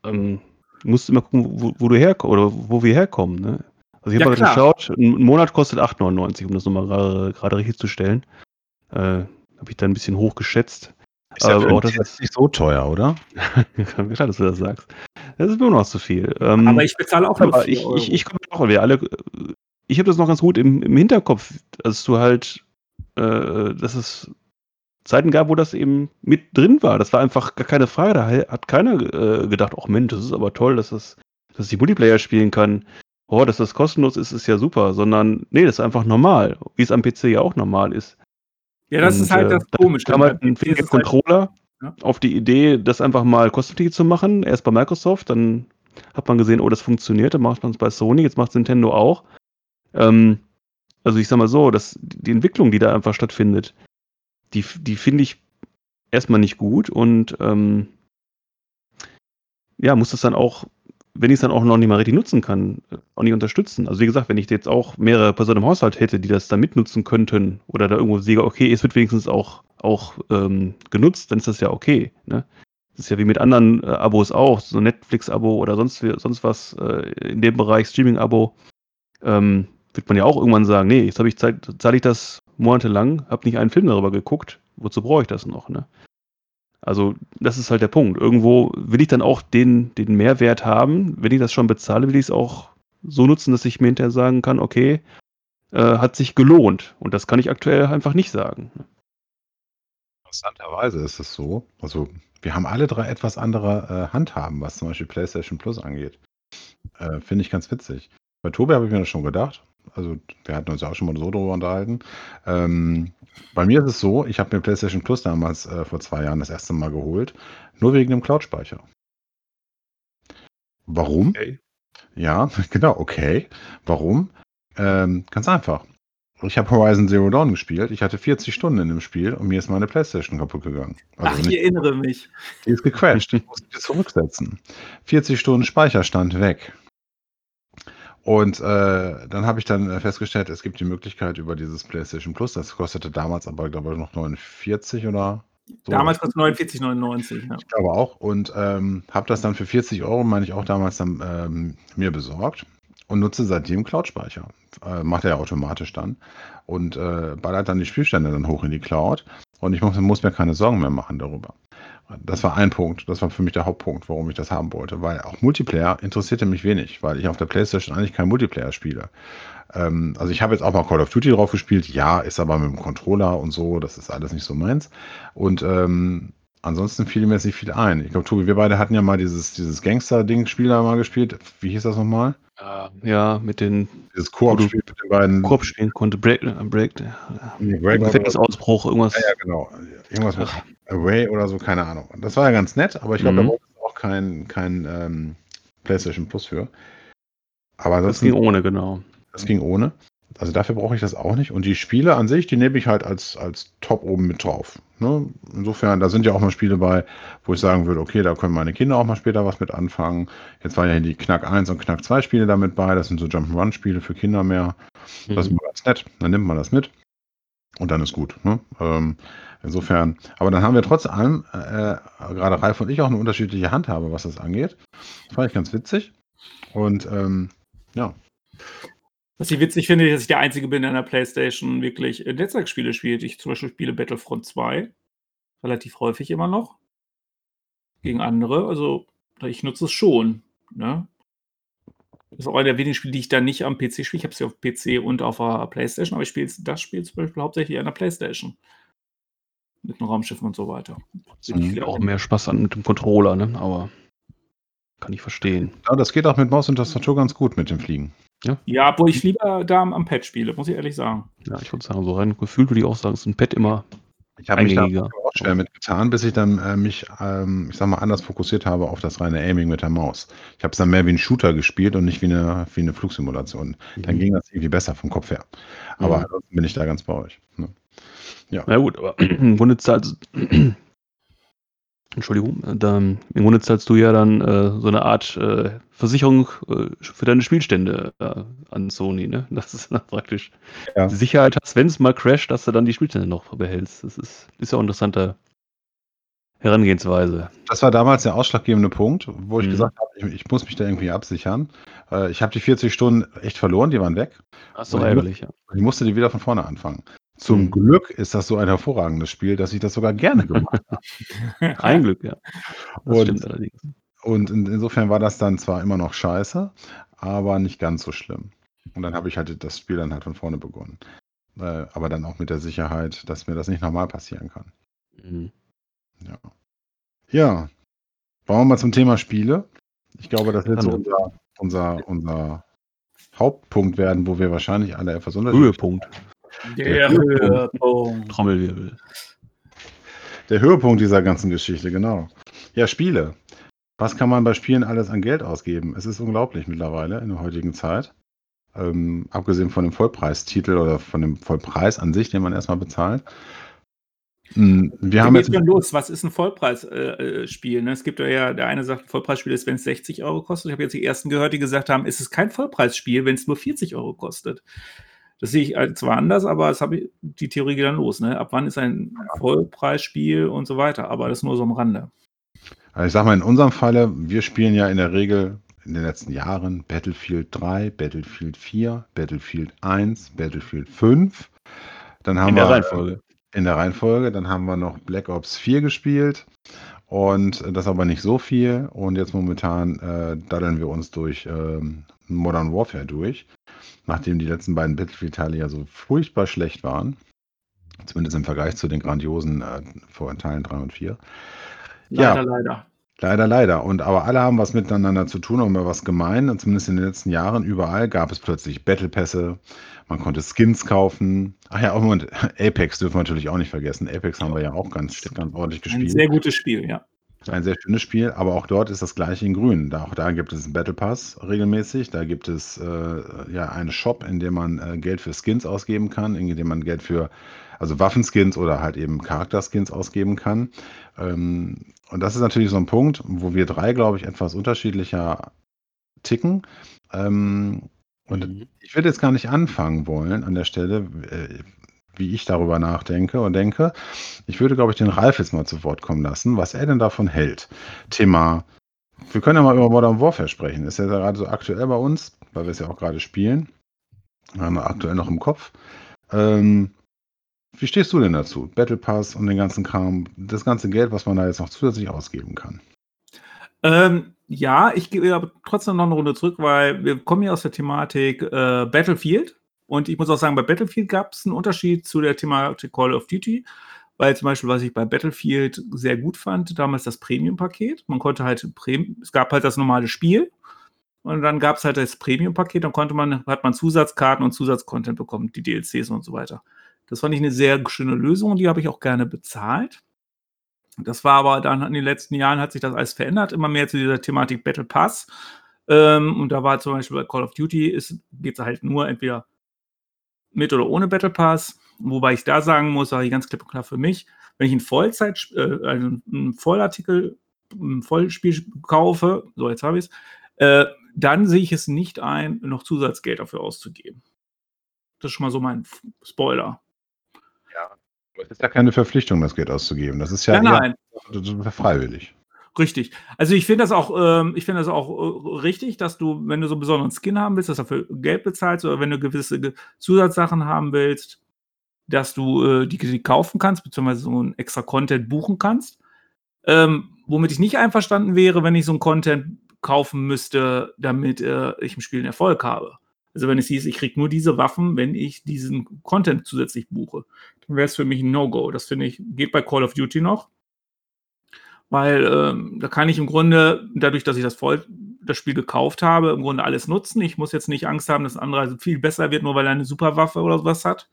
Ähm, musst du immer gucken, wo, wo du herkommst oder wo wir herkommen. Ne? Also ich habe Ja, mal klar. geschaut, ein Monat kostet 8,99, um das nochmal gerade- gerade richtig zu stellen. Äh, habe ich da ein bisschen hoch geschätzt. Ist ja Aber für auch den das Test nicht so teuer, oder? Klar, dass du das sagst. Das ist mir noch zu viel. Ähm, Aber ich bezahle auch nur 4 ich, ich, ich komme auch, wir alle, äh, ich habe das noch ganz gut im, im Hinterkopf, dass du halt, äh, dass es Zeiten gab, wo das eben mit drin war. Das war einfach gar keine Frage. Da hat keiner äh, gedacht, ach Mensch, das ist aber toll, dass das, dass ich Multiplayer spielen kann. Oh, dass das kostenlos ist, ist ja super. Sondern, nee, das ist einfach normal. Wie es am PC ja auch normal ist. ja, das Und, ist halt äh, das da Komische. kam halt ein es halt- Controller Ja. auf die Idee, das einfach mal kostenpflichtig zu machen. Erst bei Microsoft, dann hat man gesehen, oh, das funktioniert, dann macht man es bei Sony, jetzt macht Nintendo auch. Ähm, also ich sag mal so, dass die Entwicklung, die da einfach stattfindet, die, die finde ich erstmal nicht gut und ähm, ja, muss das dann auch, wenn ich es dann auch noch nicht mal richtig nutzen kann, auch nicht unterstützen. Also wie gesagt, wenn ich jetzt auch mehrere Personen im Haushalt hätte, die das dann mitnutzen könnten oder da irgendwo sehe, okay, es wird wenigstens auch, auch ähm, genutzt, dann ist das ja okay. Ne? Das ist ja wie mit anderen äh, Abos auch, so Netflix-Abo oder sonst, sonst was äh, in dem Bereich Streaming-Abo. Ähm, wird man ja auch irgendwann sagen, nee, jetzt habe ich Zeit, zahle ich das monatelang, habe nicht einen Film darüber geguckt, wozu brauche ich das noch, ne? Also, das ist halt der Punkt. Irgendwo will ich dann auch den, den Mehrwert haben. Wenn ich das schon bezahle, will ich es auch so nutzen, dass ich mir hinterher sagen kann, okay, äh, hat sich gelohnt. Und das kann ich aktuell einfach nicht sagen. Interessanterweise ist es so. Also, wir haben alle drei etwas andere äh, Handhaben, was zum Beispiel PlayStation Plus angeht. Äh, Finde ich ganz witzig. Bei Tobi habe ich mir das schon gedacht. Also, wir hatten uns ja auch schon mal so drüber unterhalten. Ähm, bei mir ist es so, ich habe mir PlayStation Plus damals äh, vor zwei Jahren das erste Mal geholt, nur wegen dem Cloud-Speicher. Warum? Okay. Ja, genau, okay. Warum? Ähm, ganz einfach. Ich habe Horizon Zero Dawn gespielt. Ich hatte 40 Stunden in dem Spiel und mir ist meine Playstation kaputt gegangen. Also Ach, ich erinnere mich. die ist gecrashed. Ich musste die zurücksetzen. 40 Stunden Speicherstand weg. Und äh, dann habe ich dann äh, festgestellt, es gibt die Möglichkeit über dieses PlayStation Plus. Das kostete damals aber, glaube ich, noch 49 oder so. Damals kostet 49,99. Ja. Ich glaube auch. Und ähm, habe das dann für 40 Euro, meine ich auch damals, dann ähm, mir besorgt und nutze seitdem Cloud-Speicher. Äh, macht er ja automatisch dann. Und äh, ballert dann die Spielstände dann hoch in die Cloud. Und ich muss, muss mir keine Sorgen mehr machen darüber. Das war ein Punkt. Das war für mich der Hauptpunkt, warum ich das haben wollte. Weil auch Multiplayer interessierte mich wenig, weil ich auf der Playstation eigentlich kein Multiplayer spiele. Ähm, also ich habe jetzt auch mal Call of Duty drauf gespielt. Ja, ist aber mit dem Controller und so. Das ist alles nicht so meins. Und ähm, ansonsten fiel mir jetzt nicht viel ein. Ich glaube, Tobi, wir beide hatten ja mal dieses, dieses Gangster-Ding-Spiel da mal gespielt. Wie hieß das nochmal? Ja, mit den Dieses Koop-Spiel mit den beiden. Koop spielen konnte, Break, äh, Break, Nee, Break- Gefängnisausbruch, irgendwas. Ja, ja, genau. Irgendwas mit Away oder so, keine Ahnung. Das war ja ganz nett, aber ich glaube, Mhm. da braucht es auch kein, kein ähm, PlayStation Plus für. Aber Das ging ohne, genau. das ging ohne. Also dafür brauche ich das auch nicht. Und die Spiele an sich, die nehme ich halt als, als Top oben mit drauf. Ne? Insofern, da sind ja auch mal Spiele bei, wo ich sagen würde, okay, da können meine Kinder auch mal später was mit anfangen. Jetzt waren ja die Knack 1 und Knack 2 Spiele damit bei. Das sind so Jump'n'Run-Spiele für Kinder mehr. Das ist Mhm. mal ganz nett. Dann nimmt man das mit. Und dann ist gut. Ne? Ähm, insofern, aber dann haben wir trotz allem, äh, gerade Ralf und ich, auch eine unterschiedliche Handhabe, was das angeht. Das fand ich ganz witzig. Und ähm, ja, Was ich witzig finde, ist, dass ich der Einzige bin, der an der Playstation wirklich äh, Netzwerkspiele spielt. Ich zum Beispiel spiele Battlefront 2 relativ häufig immer noch gegen andere. Also ich nutze es schon. Ne? Das ist auch einer der wenigen Spiele, die ich da nicht am PC spiele. Ich habe sie auf PC und auf der Playstation, aber ich spiele das Spiel zum Beispiel hauptsächlich an der Playstation. Mit den Raumschiffen und so weiter. Macht auch mehr Spaß an mit dem Controller, ne? Aber kann ich verstehen. ja, das geht auch mit Maus und Tastatur ganz gut mit dem Fliegen. Ja, obwohl ich lieber da am Pad spiele, muss ich ehrlich sagen. Ja, ich würde sagen, so rein gefühlt würde ich auch sagen, ist ein Pad immer Ich habe mich da auch schwer mitgetan, bis ich dann äh, mich, ähm, ich sag mal, anders fokussiert habe auf das reine Aiming mit der Maus. Ich habe es dann mehr wie ein Shooter gespielt und nicht wie eine, wie eine Flugsimulation. Dann Mhm. ging das irgendwie besser vom Kopf her. Aber Mhm. ansonsten bin ich da ganz bei euch. Ne? Na gut, aber im Grunde zahlt, Entschuldigung, dann im Grunde zahlst du ja dann äh, so eine Art äh, Versicherung äh, für deine Spielstände äh, an Sony, ne? Das ist dann praktisch Ja. die Sicherheit hast, wenn es mal crasht, dass du dann die Spielstände noch behältst. Das ist, ist ja auch eine interessante Herangehensweise. Das war damals der ausschlaggebende Punkt, wo ich Mhm. gesagt habe, ich, ich muss mich da irgendwie absichern. Äh, ich habe die 40 Stunden echt verloren, die waren weg. Das ist doch Und ich ärgerlich, ja. Ich musste die wieder von vorne anfangen. Zum Mhm. Glück ist das so ein hervorragendes Spiel, dass ich das sogar gerne gemacht habe. Ein Glück, ja. Das Und- stimmt allerdings. Und in, insofern war das dann zwar immer noch scheiße, aber nicht ganz so schlimm. Und dann habe ich halt das Spiel dann halt von vorne begonnen. Äh, aber dann auch mit der Sicherheit, dass mir das nicht nochmal passieren kann. Mhm. Ja. Ja. Wollen wir mal zum Thema Spiele? Ich glaube, das wird so unser, unser, unser Hauptpunkt werden, wo wir wahrscheinlich alle etwas unterschiedlich Höhepunkt. Der Höhepunkt. Trommelwirbel. Der Höhepunkt dieser ganzen Geschichte, genau. Ja, Spiele. Was kann man bei Spielen alles an Geld ausgeben? Es ist unglaublich mittlerweile in der heutigen Zeit. Ähm, abgesehen von dem Vollpreistitel oder von dem Vollpreis an sich, den man erstmal bezahlt. Mm, Wir Da haben geht's jetzt. los. Was ist ein Vollpreisspiel? Äh, Spiel, ne? Es gibt ja, der eine sagt, ein Vollpreisspiel ist, wenn es 60 Euro kostet. Ich habe jetzt die ersten gehört, die gesagt haben, es ist kein Vollpreisspiel, wenn es nur 40 Euro kostet. Das sehe ich zwar anders, aber es habe ich, die Theorie geht dann los. Ne? Ab wann ist ein Vollpreisspiel und so weiter. Aber das nur so am Rande. Also ich sag mal, in unserem Falle, wir spielen ja in der Regel in den letzten Jahren Battlefield 3, Battlefield 4, Battlefield 1, Battlefield 5. Dann haben In der wir Reihenfolge. in der Reihenfolge. Dann haben wir noch Black Ops 4 gespielt. Und das aber nicht so viel. Und jetzt momentan äh, daddeln wir uns durch ähm, Modern Warfare durch. Nachdem die letzten beiden Battlefield-Teile ja so furchtbar schlecht waren. Zumindest im Vergleich zu den grandiosen äh, vor Teilen 3 und 4. Ja. Leider, leider. Leider, leider. Und aber alle haben was miteinander zu tun, haben wir was gemein. Und zumindest in den letzten Jahren überall gab es plötzlich Battlepässe. Man konnte Skins kaufen. Ach ja, und Apex dürfen wir natürlich auch nicht vergessen. Apex haben wir ja auch ganz, ganz ordentlich Ein gespielt. sehr gutes Spiel, ja. Ein sehr schönes Spiel, aber auch dort ist das gleiche in grün. Da, auch da gibt es einen Battle Pass regelmäßig. Da gibt es äh, ja einen Shop, in dem man äh, Geld für Skins ausgeben kann, in dem man Geld für also Waffenskins oder halt eben Charakterskins ausgeben kann. Ähm, und das ist natürlich so ein Punkt, wo wir drei, glaube ich, etwas unterschiedlicher ticken. Ähm, und Mhm. ich würde jetzt gar nicht anfangen wollen an der Stelle, äh, wie ich darüber nachdenke und denke. Ich würde, glaube ich, den Ralf jetzt mal zu Wort kommen lassen, was er denn davon hält. Thema, wir können ja mal über Modern Warfare sprechen. Ist ja gerade so aktuell bei uns, weil wir es ja auch gerade spielen. Haben wir aktuell noch im Kopf. Ähm, wie stehst du denn dazu? Battle Pass und den ganzen Kram, das ganze Geld, was man da jetzt noch zusätzlich ausgeben kann. Ähm, ja, ich gehe aber trotzdem noch eine Runde zurück, weil wir kommen ja aus der Thematik äh, Battlefield. Und ich muss auch sagen, bei Battlefield gab es einen Unterschied zu der Thematik Call of Duty. Weil zum Beispiel, was ich bei Battlefield sehr gut fand, damals das Premium-Paket. Man konnte halt, es gab halt das normale Spiel. Und dann gab es halt das Premium-Paket, dann konnte man, hat man Zusatzkarten und Zusatzcontent bekommen, die DLCs und so weiter. Das fand ich eine sehr schöne Lösung und die habe ich auch gerne bezahlt. Das war aber dann in den letzten Jahren hat sich das alles verändert, immer mehr zu dieser Thematik Battle Pass. Ähm, und da war zum Beispiel bei Call of Duty, geht es halt nur entweder mit oder ohne Battle Pass. Wobei ich da sagen muss, sage ich ganz klipp und klar für mich, wenn ich einen Vollzeit, äh, also einen Vollartikel, ein Vollspiel kaufe, so jetzt habe ich es, äh, dann sehe ich es nicht ein, noch Zusatzgeld dafür auszugeben. Das ist schon mal so mein Spoiler. Es ist ja keine Verpflichtung, das Geld auszugeben. Das ist ja eher nein. freiwillig. Richtig. Also ich finde das auch, ähm, ich finde das auch äh, richtig, dass du, wenn du so einen besonderen Skin haben willst, dass du dafür Geld bezahlst oder wenn du gewisse Ge Zusatzsachen haben willst, dass du äh, die, die kaufen kannst, beziehungsweise so ein extra Content buchen kannst. Ähm, womit ich nicht einverstanden wäre, wenn ich so ein Content kaufen müsste, damit äh, ich im Spiel einen Erfolg habe. Also wenn es hieß, ich kriege nur diese Waffen, wenn ich diesen Content zusätzlich buche, dann wäre es für mich ein No-Go. Das finde ich, geht bei Call of Duty noch. Weil ähm, da kann ich im Grunde, dadurch, dass ich das voll das Spiel gekauft habe, im Grunde alles nutzen. Ich muss jetzt nicht Angst haben, dass ein anderer viel besser wird, nur weil er eine Superwaffe oder sowas hat.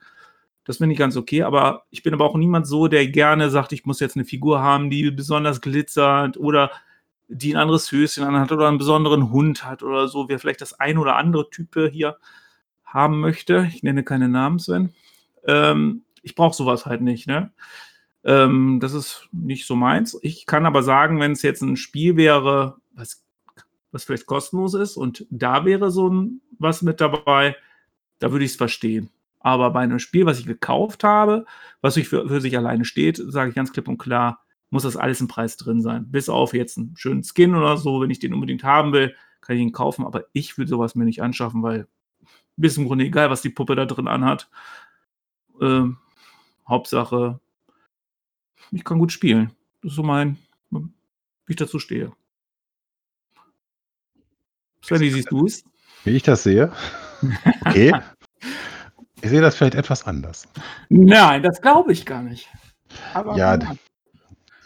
Das finde ich ganz okay, aber ich bin aber auch niemand so, der gerne sagt, ich muss jetzt eine Figur haben, die besonders glitzert oder die ein anderes Höschen anhat oder einen besonderen Hund hat oder so, wer vielleicht das ein oder andere Type hier haben möchte. Ich nenne keine Namen, Sven. Ähm, ich brauche sowas halt nicht, ne? Ähm, das ist nicht so meins. Ich kann aber sagen, wenn es jetzt ein Spiel wäre, was, was vielleicht kostenlos ist und da wäre so ein was mit dabei, da würde ich es verstehen. Aber bei einem Spiel, was ich gekauft habe, was sich für, für sich alleine steht, sage ich ganz klipp und klar, muss das alles im Preis drin sein. Bis auf jetzt einen schönen Skin oder so, wenn ich den unbedingt haben will, kann ich ihn kaufen. Aber ich würde sowas mir nicht anschaffen, weil mir ist im Grunde egal, was die Puppe da drin anhat. Ähm, Hauptsache, ich kann gut spielen. Das ist so mein, wie ich dazu stehe. Sven, wie siehst du es? Wie ich das sehe? Okay. ich sehe das vielleicht etwas anders. Nein, das glaube ich gar nicht. Aber ja,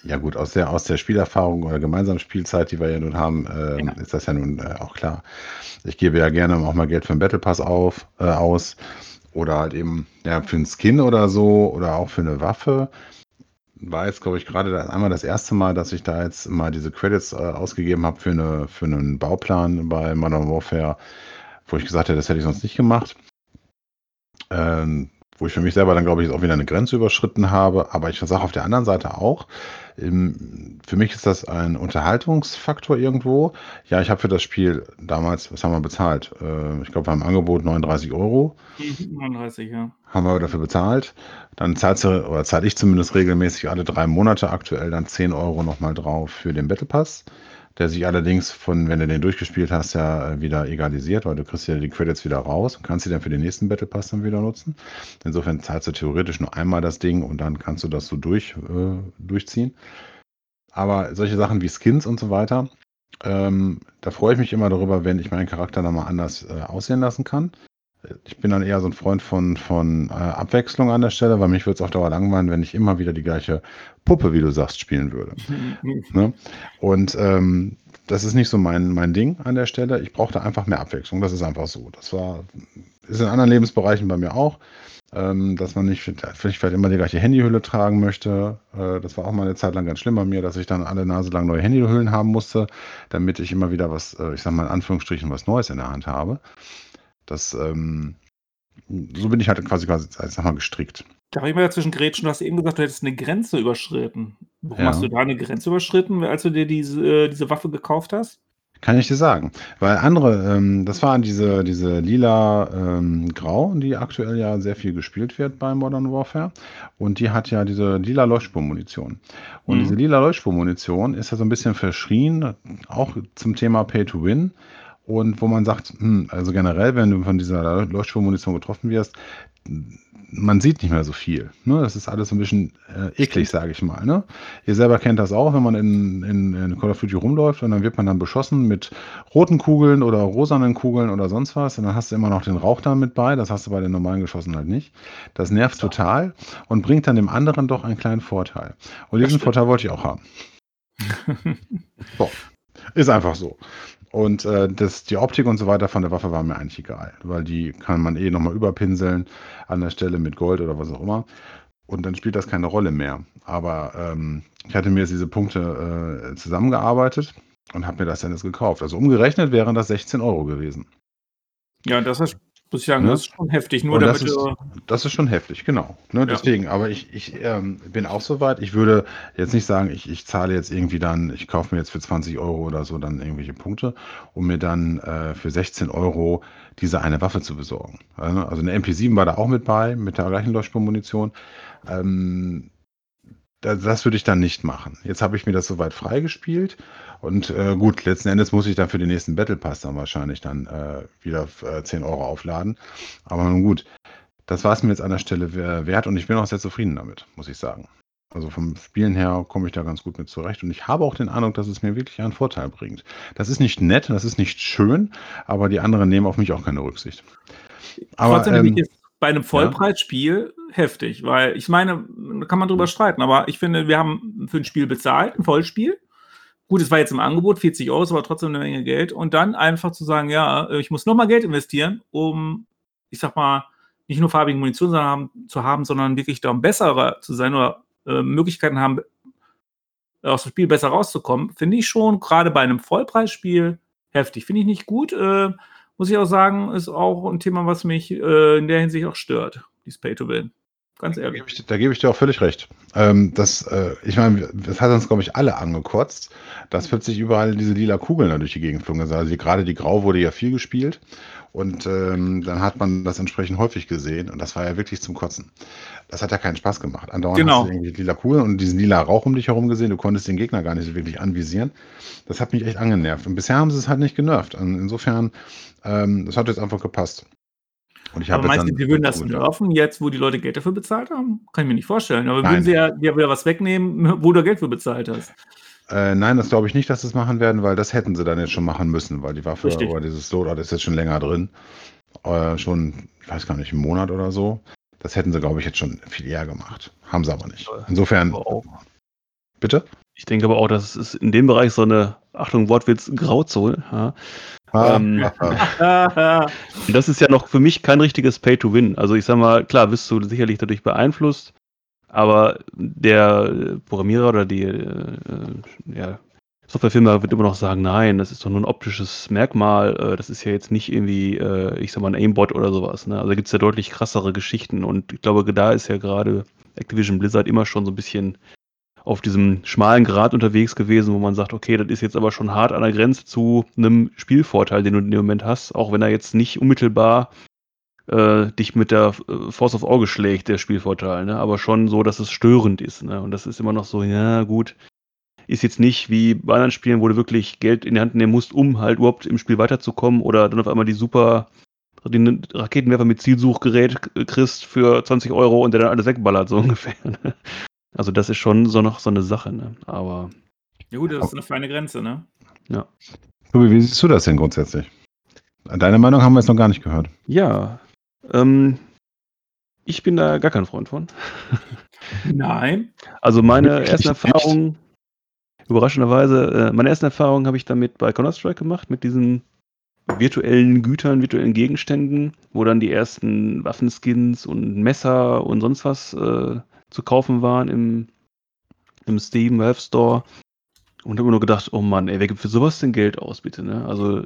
ja gut, aus der, aus der Spielerfahrung oder gemeinsamen Spielzeit, die wir ja nun haben, äh, ja. ist das ja nun äh, auch klar. Ich gebe ja gerne auch mal Geld für einen Battle Pass auf, äh, aus oder halt eben ja, für einen Skin oder so oder auch für eine Waffe war jetzt, glaube ich, gerade einmal das erste Mal, dass ich da jetzt mal diese Credits äh, ausgegeben habe für, eine, für einen Bauplan bei Modern Warfare, wo ich gesagt hätte, das hätte ich sonst nicht gemacht. Ähm, wo ich für mich selber dann, glaube ich, auch wieder eine Grenze überschritten habe. Aber ich sage auf der anderen Seite auch, für mich ist das ein Unterhaltungsfaktor irgendwo. Ja, ich habe für das Spiel damals, was haben wir bezahlt? Äh, ich glaube, wir haben Angebot 39 Euro. 39, ja. Haben wir dafür bezahlt. Dann zahlt oder zahle ich zumindest regelmäßig alle drei Monate aktuell dann 10 Euro nochmal drauf für den Battle Pass der sich allerdings von, wenn du den durchgespielt hast, ja äh, wieder egalisiert, weil du kriegst ja die Credits wieder raus und kannst sie dann für den nächsten Battle Pass dann wieder nutzen. Insofern zahlst du theoretisch nur einmal das Ding und dann kannst du das so durch, äh, durchziehen. Aber solche Sachen wie Skins und so weiter, ähm, da freue ich mich immer darüber, wenn ich meinen Charakter dann mal anders äh, aussehen lassen kann. Ich bin dann eher so ein Freund von, von äh, Abwechslung an der Stelle, weil mich würde es auf Dauer langweilen, wenn ich immer wieder die gleiche Puppe, wie du sagst, spielen würde. ne? Und ähm, das ist nicht so mein, mein Ding an der Stelle. Ich brauchte einfach mehr Abwechslung. Das ist einfach so. Das war, ist in anderen Lebensbereichen bei mir auch, ähm, dass man nicht vielleicht immer die gleiche Handyhülle tragen möchte. Äh, das war auch mal eine Zeit lang ganz schlimm bei mir, dass ich dann alle Nase lang neue Handyhüllen haben musste, damit ich immer wieder was, äh, ich sag mal in Anführungsstrichen, was Neues in der Hand habe. Das, ähm, so bin ich halt quasi, quasi sag mal, gestrickt. Darf ich mal dazwischen grätschen? Du hast eben gesagt, du hättest eine Grenze überschritten. Warum ja. hast du da eine Grenze überschritten, als du dir diese, äh, diese Waffe gekauft hast? Kann ich dir sagen. Weil andere, ähm, das waren diese, diese lila ähm, Grau, die aktuell ja sehr viel gespielt wird bei Modern Warfare. Und die hat ja diese lila Leuchtspurmunition. Und mhm. diese lila Leuchtspurmunition ist ja so ein bisschen verschrien, auch zum Thema Pay to Win und wo man sagt, hm, also generell, wenn du von dieser Leuchtschwurmunition getroffen wirst, man sieht nicht mehr so viel. Ne? Das ist alles so ein bisschen äh, eklig, sage ich mal. Ne? Ihr selber kennt das auch, wenn man in, in, in, Call of Duty rumläuft und dann wird man dann beschossen mit roten Kugeln oder rosanen Kugeln oder sonst was. Und dann hast du immer noch den Rauch da mit bei. Das hast du bei den normalen Geschossen halt nicht. Das nervt total und bringt dann dem anderen doch einen kleinen Vorteil. Und diesen Vorteil wollte ich auch haben. so. Ist einfach so. Und äh, das, die Optik und so weiter von der Waffe war mir eigentlich egal, weil die kann man eh nochmal überpinseln an der Stelle mit Gold oder was auch immer. Und dann spielt das keine Rolle mehr. Aber ähm, ich hatte mir jetzt diese Punkte äh, zusammengearbeitet und habe mir das dann jetzt gekauft. Also umgerechnet wären das 16 Euro gewesen. Ja, das ist muss ich sagen, ja. das ist schon heftig. Nur das, ist, das ist schon heftig, genau. Ne, ja. Deswegen, aber ich, ich ähm, bin auch so weit. Ich würde jetzt nicht sagen, ich, ich zahle jetzt irgendwie dann, ich kaufe mir jetzt für 20 Euro oder so dann irgendwelche Punkte, um mir dann äh, für 16 Euro diese eine Waffe zu besorgen. Also eine MP7 war da auch mit bei, mit der gleichen Leuchtspurmunition. Ähm, das, das würde ich dann nicht machen. Jetzt habe ich mir das soweit freigespielt und äh, gut, letzten Endes muss ich dann für den nächsten Battle Pass dann wahrscheinlich dann äh, wieder äh, 10 Euro aufladen. Aber nun gut, das war es mir jetzt an der Stelle wert und ich bin auch sehr zufrieden damit, muss ich sagen. Also vom Spielen her komme ich da ganz gut mit zurecht und ich habe auch den Eindruck, dass es mir wirklich einen Vorteil bringt. Das ist nicht nett, das ist nicht schön, aber die anderen nehmen auf mich auch keine Rücksicht. Aber Trotzdem ähm, bei einem Vollpreisspiel ja. heftig, weil ich meine, da kann man drüber streiten, aber ich finde, wir haben für ein Spiel bezahlt, ein Vollspiel, Gut, es war jetzt im Angebot, 40 Euro, ist aber trotzdem eine Menge Geld. Und dann einfach zu sagen, ja, ich muss nochmal Geld investieren, um, ich sag mal, nicht nur farbige Munition haben, zu haben, sondern wirklich da um besserer zu sein oder äh, Möglichkeiten haben, aus dem Spiel besser rauszukommen, finde ich schon gerade bei einem Vollpreisspiel heftig. Finde ich nicht gut. Äh, muss ich auch sagen, ist auch ein Thema, was mich äh, in der Hinsicht auch stört, dieses Pay to Win. Ganz Da ehrlich. gebe ich, da gebe ich dir auch völlig recht. Ähm, das, äh, ich meine, das hat uns, glaube ich, alle angekotzt, dass plötzlich überall diese lila Kugeln da durch die Gegend flogen. Also die, gerade die Grau wurde ja viel gespielt und ähm, dann hat man das entsprechend häufig gesehen und das war ja wirklich zum Kotzen. Das hat ja keinen Spaß gemacht. Andauernd Genau. hast du irgendwie lila Kugeln und diesen lila Rauch um dich herum gesehen. Du konntest den Gegner gar nicht so wirklich anvisieren. Das hat mich echt angenervt. Und bisher haben sie es halt nicht genervt. Und insofern, ähm, das hat jetzt einfach gepasst. Und ich Aber meinst du, die würden das nerven, jetzt, wo die Leute Geld dafür bezahlt haben? Kann ich mir nicht vorstellen. Aber Nein. würden sie ja dir wieder was wegnehmen, wo du Geld für bezahlt hast. Äh, nein, das glaube ich nicht, dass sie es machen werden, weil das hätten sie dann jetzt schon machen müssen, weil die Waffe Richtig. oder dieses Loadout ist jetzt schon länger drin. Äh, schon, ich weiß gar nicht, einen Monat oder so. Das hätten sie, glaube ich, jetzt schon viel eher gemacht. Haben sie aber nicht. Insofern, bitte? ich denke aber auch, dass es in dem Bereich so eine, Achtung, Wortwitz, Grauzone. Ja. Ähm, Ah, Und das ist ja noch für mich kein richtiges Pay-to-Win. Also ich sag mal, klar, wirst du sicherlich dadurch beeinflusst, aber der äh, Programmierer oder die äh, äh, ja, Softwarefirma wird immer noch sagen, nein, das ist doch nur ein optisches Merkmal, äh, das ist ja jetzt nicht irgendwie, ich sag mal, ein Aimbot oder sowas. Ne? Also da gibt es ja deutlich krassere Geschichten und ich glaube, da ist ja gerade Activision Blizzard immer schon so ein bisschen auf diesem schmalen Grat unterwegs gewesen, wo man sagt, okay, das ist jetzt aber schon hart an der Grenze zu einem Spielvorteil, den du in dem Moment hast, auch wenn er jetzt nicht unmittelbar äh, dich mit der äh, Force of Auge schlägt, der Spielvorteil, ne? aber schon so, dass es störend ist. Ne? Und das ist immer noch so, ja gut, ist jetzt nicht wie bei anderen Spielen, wo du wirklich Geld in die Hand nehmen musst, um halt überhaupt im Spiel weiterzukommen oder dann auf einmal die super den Raketenwerfer mit Zielsuchgerät kriegst für 20 Euro und der dann alles wegballert, so ungefähr. Ne? Also das ist schon so noch so eine Sache, ne? Aber ja gut, das ist eine feine Grenze, ne? Tobi, wie siehst du das denn grundsätzlich? Deine Meinung haben wir jetzt noch gar nicht gehört. ja, ähm, ich bin da gar kein Freund von. Nein. Also meine ersten? Erfahrungen, überraschenderweise, äh, meine ersten Erfahrungen habe ich damit bei Counter-Strike gemacht, mit diesen virtuellen Gütern, virtuellen Gegenständen, wo dann die ersten Waffenskins und Messer und sonst was äh, zu kaufen waren im, im Steam Valve Store. Und habe nur gedacht, oh Mann, ey, wer gibt für sowas denn Geld aus, bitte, ne? Also äh,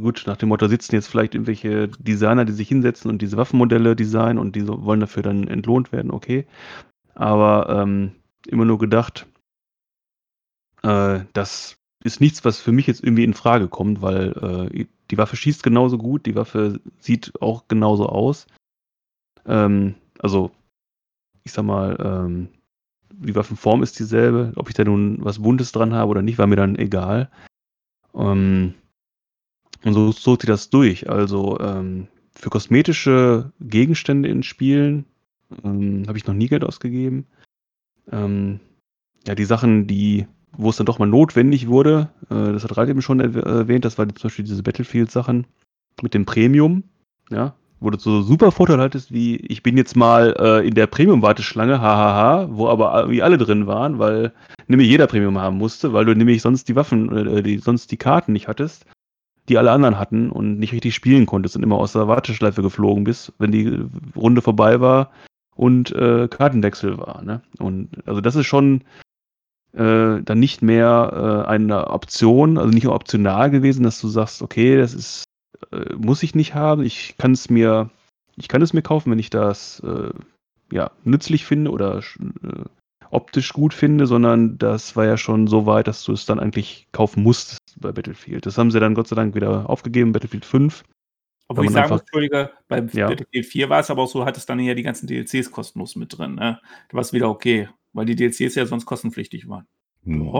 gut, nach dem Motto sitzen jetzt vielleicht irgendwelche Designer, die sich hinsetzen und diese Waffenmodelle designen und die so, wollen dafür dann entlohnt werden, okay. Aber ähm, immer nur gedacht, äh, das ist nichts, was für mich jetzt irgendwie in Frage kommt, weil äh, die Waffe schießt genauso gut, die Waffe sieht auch genauso aus. Ähm, also, ich sag mal, ähm, die Waffenform ist dieselbe. Ob ich da nun was Buntes dran habe oder nicht, war mir dann egal. Ähm, und so zog sich das durch. Also ähm, für kosmetische Gegenstände in Spielen ähm, habe ich noch nie Geld ausgegeben. Ähm, ja, die Sachen, die, wo es dann doch mal notwendig wurde, äh, das hat Ralf eben schon erwäh- erwähnt, das war zum Beispiel diese Battlefield-Sachen mit dem Premium, ja, wo du so super Vorteil hattest, wie ich bin jetzt mal äh, in der Premium-Warteschlange, hahaha, wo aber irgendwie alle drin waren, weil nämlich jeder Premium haben musste, weil du nämlich sonst die Waffen, äh, die, sonst die Karten nicht hattest, die alle anderen hatten und nicht richtig spielen konntest und immer aus der Warteschleife geflogen bist, wenn die Runde vorbei war und äh, Kartenwechsel war. Ne? Und also das ist schon äh, dann nicht mehr äh, eine Option, also nicht nur optional gewesen, dass du sagst, okay, das ist äh, muss ich nicht haben, ich kann es mir, ich kann es mir kaufen, wenn ich das äh, ja nützlich finde oder äh, optisch gut finde, sondern das war ja schon so weit, dass du es dann eigentlich kaufen musstest bei Battlefield. Das haben sie dann Gott sei Dank wieder aufgegeben, Battlefield 5. Obwohl ich sagen muss, Entschuldige, bei Ja. Battlefield 4 war es aber auch so, hattest dann ja die ganzen DLCs kostenlos mit drin. Ne? Da war es wieder okay, weil die DLCs ja sonst kostenpflichtig waren. Hm.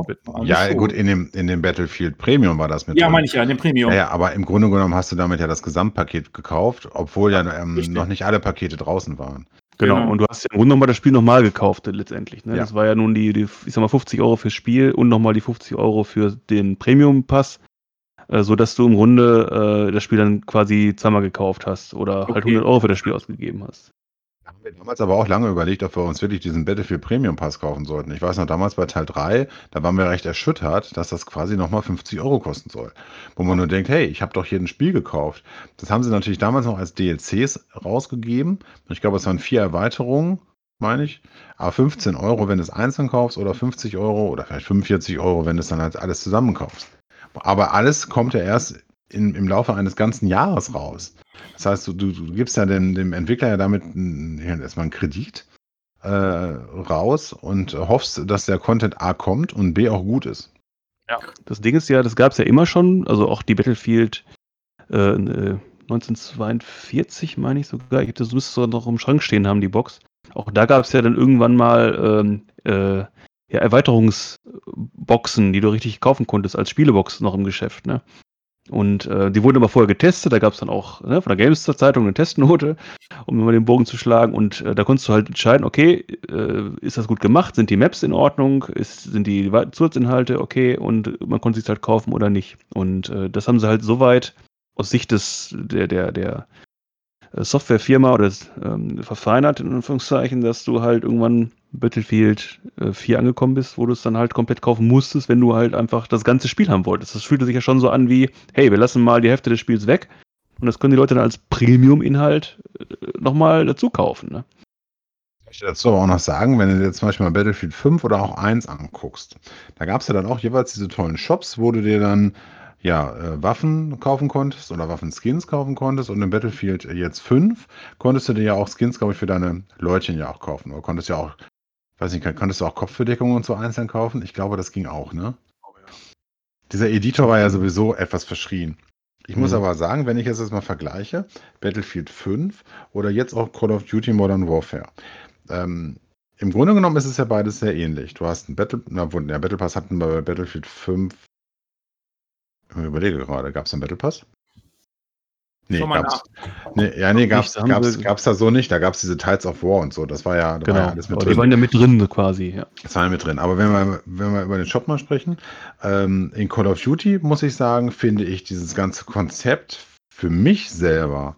Ja, schon. gut, in dem, in dem Battlefield Premium war das mit Ja, drin. meine ich ja, in dem Premium. Ja, ja, aber im Grunde genommen hast du damit ja das Gesamtpaket gekauft, obwohl ja ähm, richtig. noch nicht alle Pakete draußen waren. Genau. Genau. Und du hast ja im Grunde nochmal das Spiel nochmal gekauft äh, letztendlich. Ne? Ja. Das war ja nun die, die, ich sag mal, 50 Euro fürs Spiel und nochmal die 50 Euro für den Premium-Pass, äh, sodass du im Grunde äh, das Spiel dann quasi zweimal gekauft hast oder halt Okay. 100 Euro für das Spiel ausgegeben hast. Wir damals aber auch lange überlegt, ob wir uns wirklich diesen Battlefield Premium Pass kaufen sollten. Ich weiß noch, damals bei Teil 3, da waren wir recht erschüttert, dass das quasi nochmal 50 Euro kosten soll. Wo man nur denkt, hey, ich habe doch hier ein Spiel gekauft. Das haben sie natürlich damals noch als DLCs rausgegeben. Ich glaube, es waren vier Erweiterungen, meine ich. Aber 15 Euro, wenn du es einzeln kaufst, oder 50 Euro oder vielleicht 45 Euro, wenn du es dann halt alles zusammen kaufst. Aber alles kommt ja erst in, im Laufe eines ganzen Jahres raus. Das heißt, du, du, du gibst ja dem, dem Entwickler ja damit einen, ja, erstmal einen Kredit äh, raus und hoffst, dass der Content A kommt und B auch gut ist. Das Ding ist ja, das gab es ja immer schon, also auch die Battlefield äh, äh, 1942, meine ich sogar. Ich das müsste sogar noch im Schrank stehen haben, die Box. Auch da gab es ja dann irgendwann mal ähm, äh, ja, Erweiterungsboxen, die du richtig kaufen konntest als Spielebox noch im Geschäft, ne? Und äh, die wurden aber vorher getestet, da gab es dann auch ne, von der Gamester Zeitung eine Testnote, um mal den Bogen zu schlagen. Und äh, da konntest du halt entscheiden, okay, äh, ist das gut gemacht, sind die Maps in Ordnung, ist, sind die Zusatzinhalte okay und man konnte sich halt kaufen oder nicht. Und äh, das haben sie halt soweit aus Sicht des der, der, der äh, Softwarefirma oder ähm, verfeinert, in Anführungszeichen, dass du halt irgendwann Battlefield äh, 4 angekommen bist, wo du es dann halt komplett kaufen musstest, wenn du halt einfach das ganze Spiel haben wolltest. Das fühlte sich ja schon so an wie, hey, wir lassen mal die Hälfte des Spiels weg und das können die Leute dann als Premium-Inhalt äh, nochmal dazu kaufen. Ne? Ich möchte dazu aber auch noch sagen, wenn du dir zum Beispiel mal Battlefield 5 oder auch 1 anguckst, da gab es ja dann auch jeweils diese tollen Shops, wo du dir dann ja, äh, Waffen kaufen konntest oder Waffenskins kaufen konntest und in Battlefield jetzt 5 konntest du dir ja auch Skins, glaube ich, für deine Leutchen ja auch kaufen. Oder konntest ja auch, weiß nicht, konntest du auch Kopfbedeckung und so einzeln kaufen? Ich glaube, das ging auch, ne? Dieser Editor war ja sowieso etwas verschrien. Ich muss Mhm. aber sagen, wenn ich jetzt das mal vergleiche, Battlefield 5 oder jetzt auch Call of Duty Modern Warfare, ähm, im Grunde genommen ist es ja beides sehr ähnlich. Du hast einen Battle, na, der Battle Pass hatten wir bei Battlefield 5. Ich überlege gerade, gab es einen Battle Pass? Nee, Schau mal gab's, nee, ja, nee, gab's, gab's, gab's da so nicht. Da gab es diese Tides of War und so. Das war ja, da war Genau. ja alles mit drin. die waren ja mit drin quasi, ja. Das war ja mit drin. Aber wenn wir, wenn wir über den Shop mal sprechen, ähm, in Call of Duty muss ich sagen, finde ich dieses ganze Konzept für mich selber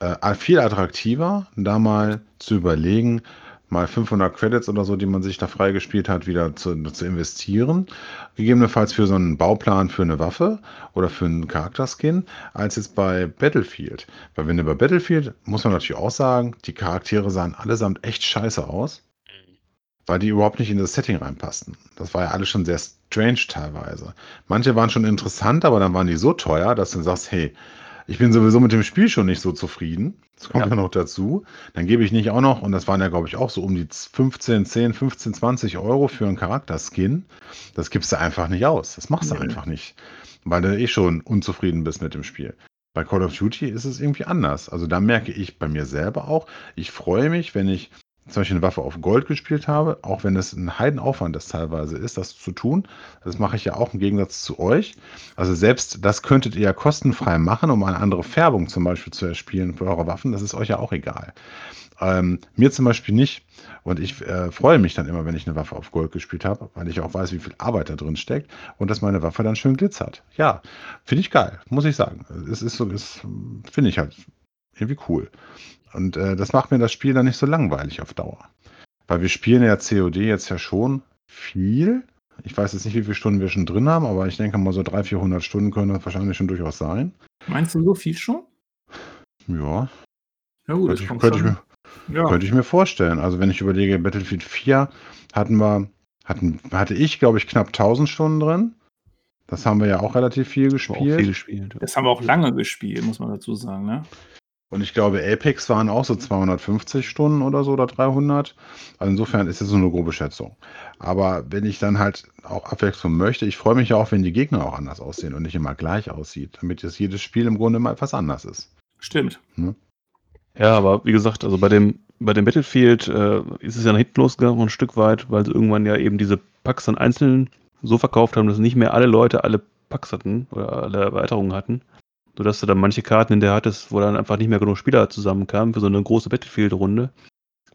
äh, viel attraktiver, da mal zu überlegen, mal 500 Credits oder so, die man sich da freigespielt hat, wieder zu, zu investieren. Gegebenenfalls für so einen Bauplan für eine Waffe oder für einen Charakterskin, als jetzt bei Battlefield. Weil wenn du bei Battlefield, muss man natürlich auch sagen, die Charaktere sahen allesamt echt scheiße aus weil die überhaupt nicht in das Setting reinpassten. Das war ja alles schon sehr strange teilweise. Manche waren schon interessant, aber dann waren die so teuer, dass du sagst, hey, ich bin sowieso mit dem Spiel schon nicht so zufrieden. Das kommt ja, Ja. noch dazu. Dann gebe ich nicht auch noch, und das waren ja, glaube ich, auch so um die 15, 10, 15, 20 Euro für einen Charakterskin. Das gibst du einfach nicht aus. Das machst du Nee. einfach nicht. Weil du eh schon unzufrieden bist mit dem Spiel. Bei Call of Duty ist es irgendwie anders. Also da merke ich bei mir selber auch, ich freue mich, wenn ich zum Beispiel eine Waffe auf Gold gespielt habe, auch wenn es ein Heidenaufwand das teilweise ist, das zu tun. Das mache ich ja auch im Gegensatz zu euch. Also selbst das könntet ihr ja kostenfrei machen, um eine andere Färbung zum Beispiel zu erspielen für eure Waffen. Das ist euch ja auch egal. Ähm, mir zum Beispiel nicht. Und ich äh, freue mich dann immer, wenn ich eine Waffe auf Gold gespielt habe, weil ich auch weiß, wie viel Arbeit da drin steckt und dass meine Waffe dann schön glitzert. Ja, finde ich geil, muss ich sagen. Es ist so, es finde ich halt irgendwie cool. Und äh, das macht mir das Spiel dann nicht so langweilig auf Dauer. Weil wir spielen ja COD jetzt ja schon viel. Ich weiß jetzt nicht, wie viele Stunden wir schon drin haben, aber ich denke mal so 300, 400 Stunden können das wahrscheinlich schon durchaus sein. Meinst du so viel schon? Ja, Ja gut, könnte das ich, kommt könnte, ich schon. mir, Ja. könnte ich mir vorstellen. Also wenn ich überlege, Battlefield 4 hatten wir, hatten, hatte ich, glaube ich, knapp 1000 Stunden drin. Das haben wir ja auch relativ viel gespielt. viel gespielt. Das haben wir auch lange gespielt, muss man dazu sagen. Ne? Und ich glaube, Apex waren auch so 250 Stunden oder so oder 300. Also insofern ist es so eine grobe Schätzung. Aber wenn ich dann halt auch Abwechslung möchte, ich freue mich ja auch, wenn die Gegner auch anders aussehen und nicht immer gleich aussieht, damit jetzt jedes Spiel im Grunde mal etwas anders ist. Stimmt. Ja, aber wie gesagt, also bei dem, bei dem Battlefield äh, ist es ja nach hinten losgegangen ein Stück weit, weil sie irgendwann ja eben diese Packs dann einzeln so verkauft haben, dass nicht mehr alle Leute alle Packs hatten oder alle Erweiterungen hatten. Sodass du dann manche Karten in der hattest, wo dann einfach nicht mehr genug Spieler zusammenkamen für so eine große Battlefield-Runde.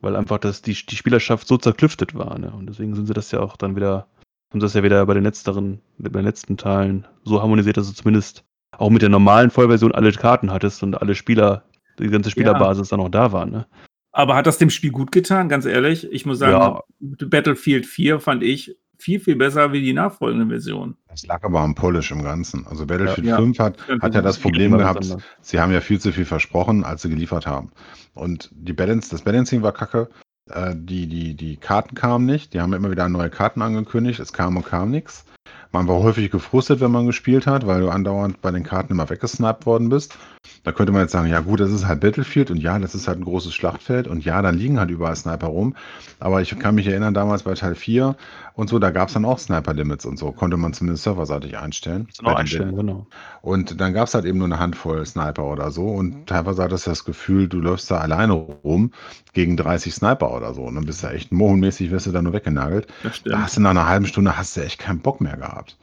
Weil einfach das, die, die Spielerschaft so zerklüftet war. Ne? Und deswegen sind sie das ja auch dann wieder, haben sie das ja wieder bei den letzteren, bei den letzten Teilen so harmonisiert, dass du zumindest auch mit der normalen Vollversion alle Karten hattest und alle Spieler, die ganze Spielerbasis dann auch da war. Ne? Aber hat das dem Spiel gut getan, ganz ehrlich? Ich muss sagen, Ja. Battlefield 4 fand ich viel, viel besser wie die nachfolgende Version. Das lag aber am Polish im Ganzen. Also Battlefield Ja. 5 hat, hat ja das Problem gehabt, anders. sie haben ja viel zu viel versprochen, als sie geliefert haben. Und die Balance, das Balancing war kacke. Äh, die, die, die Karten kamen nicht. Die haben immer wieder neue Karten angekündigt. Es kam und kam nichts. Man war häufig gefrustet, wenn man gespielt hat, weil du andauernd bei den Karten immer weggesniped worden bist. Da könnte man jetzt sagen, ja gut, das ist halt Battlefield und ja, das ist halt ein großes Schlachtfeld und ja, dann liegen halt überall Sniper rum. Aber ich kann mich erinnern, damals bei Teil 4 und so, da gab es dann auch Sniper-Limits und so, konnte man zumindest serverseitig einstellen. Den einstellen, genau. und dann gab es halt eben nur eine Handvoll Sniper oder so. Und teilweise hattest du das Gefühl, du läufst da alleine rum gegen 30 Sniper oder so. Und dann bist du echt mohlenmäßig, wirst du da nur weggenagelt. Das Da hast du nach einer halben Stunde hast du echt keinen Bock mehr gehabt.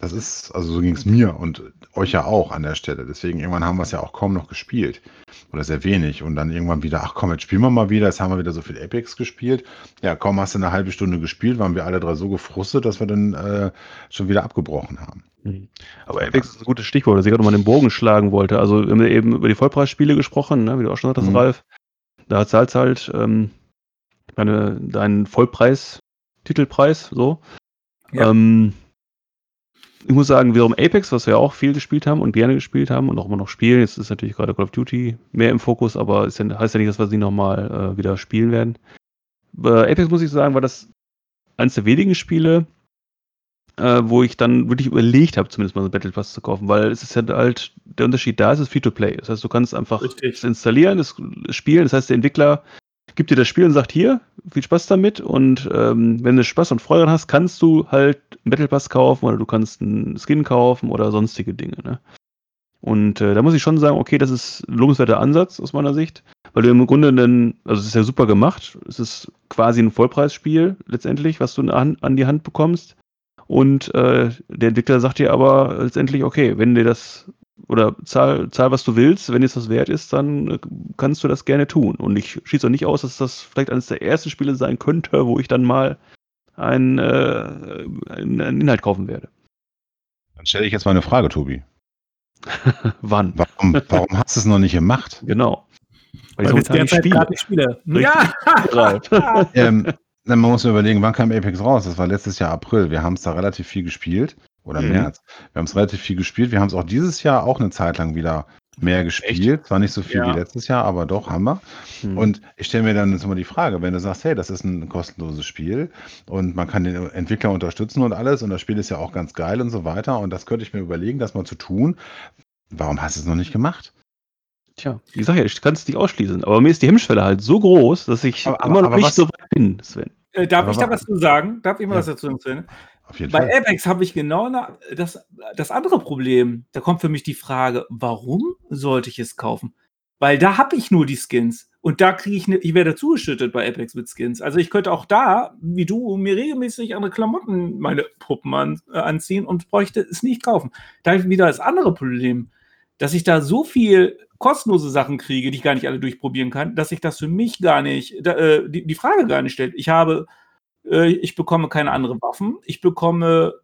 Das ist, also so ging es mir und euch ja auch an der Stelle. Deswegen irgendwann haben wir es ja auch kaum noch gespielt. Oder sehr wenig. Und dann irgendwann wieder, ach komm, jetzt spielen wir mal wieder. Jetzt haben wir wieder so viel Apex gespielt. Ja, kaum hast du eine halbe Stunde gespielt, waren wir alle drei so gefrustet, dass wir dann äh, schon wieder abgebrochen haben. Mhm. Aber Apex ist ein gutes Stichwort, dass ich gerade nochmal den Bogen schlagen wollte. Also, wir haben ja eben über die Vollpreisspiele gesprochen, ne, wie du auch schon sagtest, Mhm. Ralf. Da zahlst halt ähm, deine, deinen Vollpreis, Titelpreis, so. Ja. Ähm, ich muss sagen, wiederum Apex, was wir auch viel gespielt haben und gerne gespielt haben und auch immer noch spielen. Jetzt ist natürlich gerade Call of Duty mehr im Fokus, aber ist ja, heißt ja nicht, dass wir sie nochmal äh, wieder spielen werden. Bei Apex muss ich sagen, war das eines der wenigen Spiele, äh, wo ich dann wirklich überlegt habe, zumindest mal so Battle Pass zu kaufen, weil es ist ja halt, der Unterschied da ist, es ist Free-to-Play. Das heißt, du kannst einfach Richtig. es installieren, es spielen. Das heißt, der Entwickler gibt dir das Spiel und sagt, hier, viel Spaß damit. Und ähm, wenn du Spaß und Freude hast, kannst du halt einen Battle Pass kaufen oder du kannst einen Skin kaufen oder sonstige Dinge. Ne? Und äh, da muss ich schon sagen, okay, das ist ein lobenswerter Ansatz aus meiner Sicht, weil du im Grunde dann, also es ist ja super gemacht, es ist quasi ein Vollpreisspiel letztendlich, was du an, an die Hand bekommst. Und äh, der Entwickler sagt dir aber letztendlich, okay, wenn dir das oder zahl, zahl was du willst, wenn dir das wert ist, dann äh, kannst du das gerne tun. Und ich schließe auch nicht aus, dass das vielleicht eines der ersten Spiele sein könnte, wo ich dann mal einen, äh, einen, einen Inhalt kaufen werde. Dann stelle ich jetzt mal eine Frage, Tobi. Wann? Warum, warum hast du es noch nicht gemacht? Genau. Weil, Weil ich derzeit spiele. gerade nicht spiele. Ja! Ralf. ähm, dann man muss überlegen, wann kam Apex raus? Das war letztes Jahr April. Wir haben es da relativ viel gespielt. Oder Mhm. März. Wir haben es relativ viel gespielt. Wir haben es auch dieses Jahr auch eine Zeit lang wieder mehr gespielt. Zwar nicht so viel Ja. wie letztes Jahr, aber doch haben wir. Hm. Und ich stelle mir dann jetzt mal die Frage, wenn du sagst, hey, das ist ein kostenloses Spiel und man kann den Entwickler unterstützen und alles und das Spiel ist ja auch ganz geil und so weiter und das könnte ich mir überlegen, das mal zu tun. Warum hast du es noch nicht gemacht? Tja, wie gesagt, ich kann es nicht ausschließen. Aber mir ist die Hemmschwelle halt so groß, dass ich Aber- aber- immer noch aber nicht was- so weit bin, Sven. Äh, darf Aber ich da wa- was zu sagen? Darf ich mal Ja. was dazu erzählen? Auf jeden Bei Fall. Apex habe ich genau na, das, das andere Problem. Da kommt für mich die Frage, warum sollte ich es kaufen? Weil da habe ich nur die Skins. Und da kriege ich, ne, ich werde zugeschüttet bei Apex mit Skins. Also ich könnte auch da, wie du, mir regelmäßig andere Klamotten, meine Puppen an, äh, anziehen und bräuchte es nicht kaufen. Da habe ich wieder das andere Problem, dass ich da so viel kostenlose Sachen kriege, die ich gar nicht alle durchprobieren kann, dass sich das für mich gar nicht, da, äh, die, die Frage gar nicht stellt. Ich habe äh, ich bekomme keine anderen Waffen. Ich bekomme,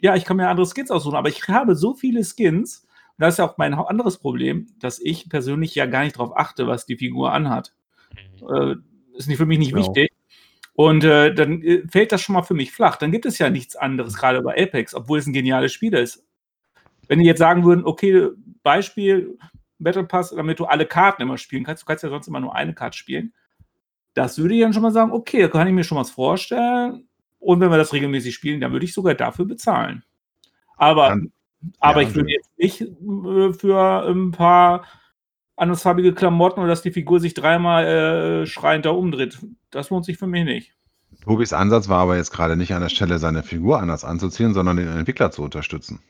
ja, ich kann mir andere Skins aussuchen, aber ich habe so viele Skins. Und das ist ja auch mein anderes Problem, dass ich persönlich ja gar nicht darauf achte, was die Figur anhat. Äh, ist nicht für mich nicht Genau. wichtig. Und äh, dann äh, fällt das schon mal für mich flach. Dann gibt es ja nichts anderes, gerade bei Apex, obwohl es ein geniales Spiel ist. Wenn die jetzt sagen würden, okay, Beispiel, Battle Pass, damit du alle Karten immer spielen kannst, du kannst ja sonst immer nur eine Karte spielen. Das würde ich dann schon mal sagen, okay, da kann ich mir schon was vorstellen. Und wenn wir das regelmäßig spielen, dann würde ich sogar dafür bezahlen. Aber, Dann- aber ja, ich würde jetzt nicht äh, für ein paar andersfarbige Klamotten oder dass die Figur sich dreimal äh, schreiend da umdreht. Das lohnt sich für mich nicht. Tobis Ansatz war aber jetzt gerade nicht an der Stelle, seine Figur anders anzuziehen, sondern den Entwickler zu unterstützen.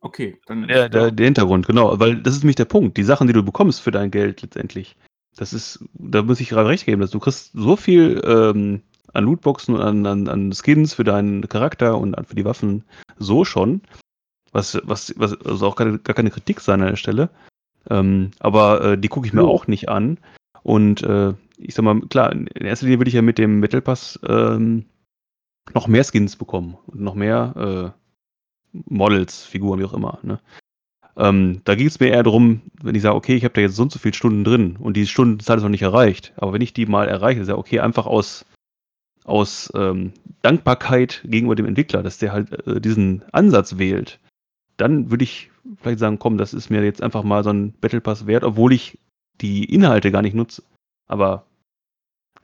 Okay, dann. Der, der, der Hintergrund, genau, weil das ist nämlich der Punkt. Die Sachen, die du bekommst für dein Geld letztendlich, das ist, da muss ich gerade recht geben, dass du kriegst so viel ähm, an Lootboxen und an, an, an Skins für deinen Charakter und an- für die Waffen so schon, was, was, was also auch keine, gar keine Kritik sein an der Stelle. Ähm, aber äh, die gucke ich mir Jo. auch nicht an. Und äh, ich sag mal, klar, in erster Linie würde ich ja mit dem Battle Pass ähm, noch mehr Skins bekommen und noch mehr äh, Models, Figuren, wie auch immer. Ne? Ähm, da ging es mir eher darum, wenn ich sage, okay, ich habe da jetzt so und so viele Stunden drin und die Stundenzahl ist noch nicht erreicht. Aber wenn ich die mal erreiche, ist ja okay, einfach aus, aus ähm, Dankbarkeit gegenüber dem Entwickler, dass der halt äh, diesen Ansatz wählt, dann würde ich vielleicht sagen, komm, das ist mir jetzt einfach mal so ein Battle Pass wert, obwohl ich die Inhalte gar nicht nutze. Aber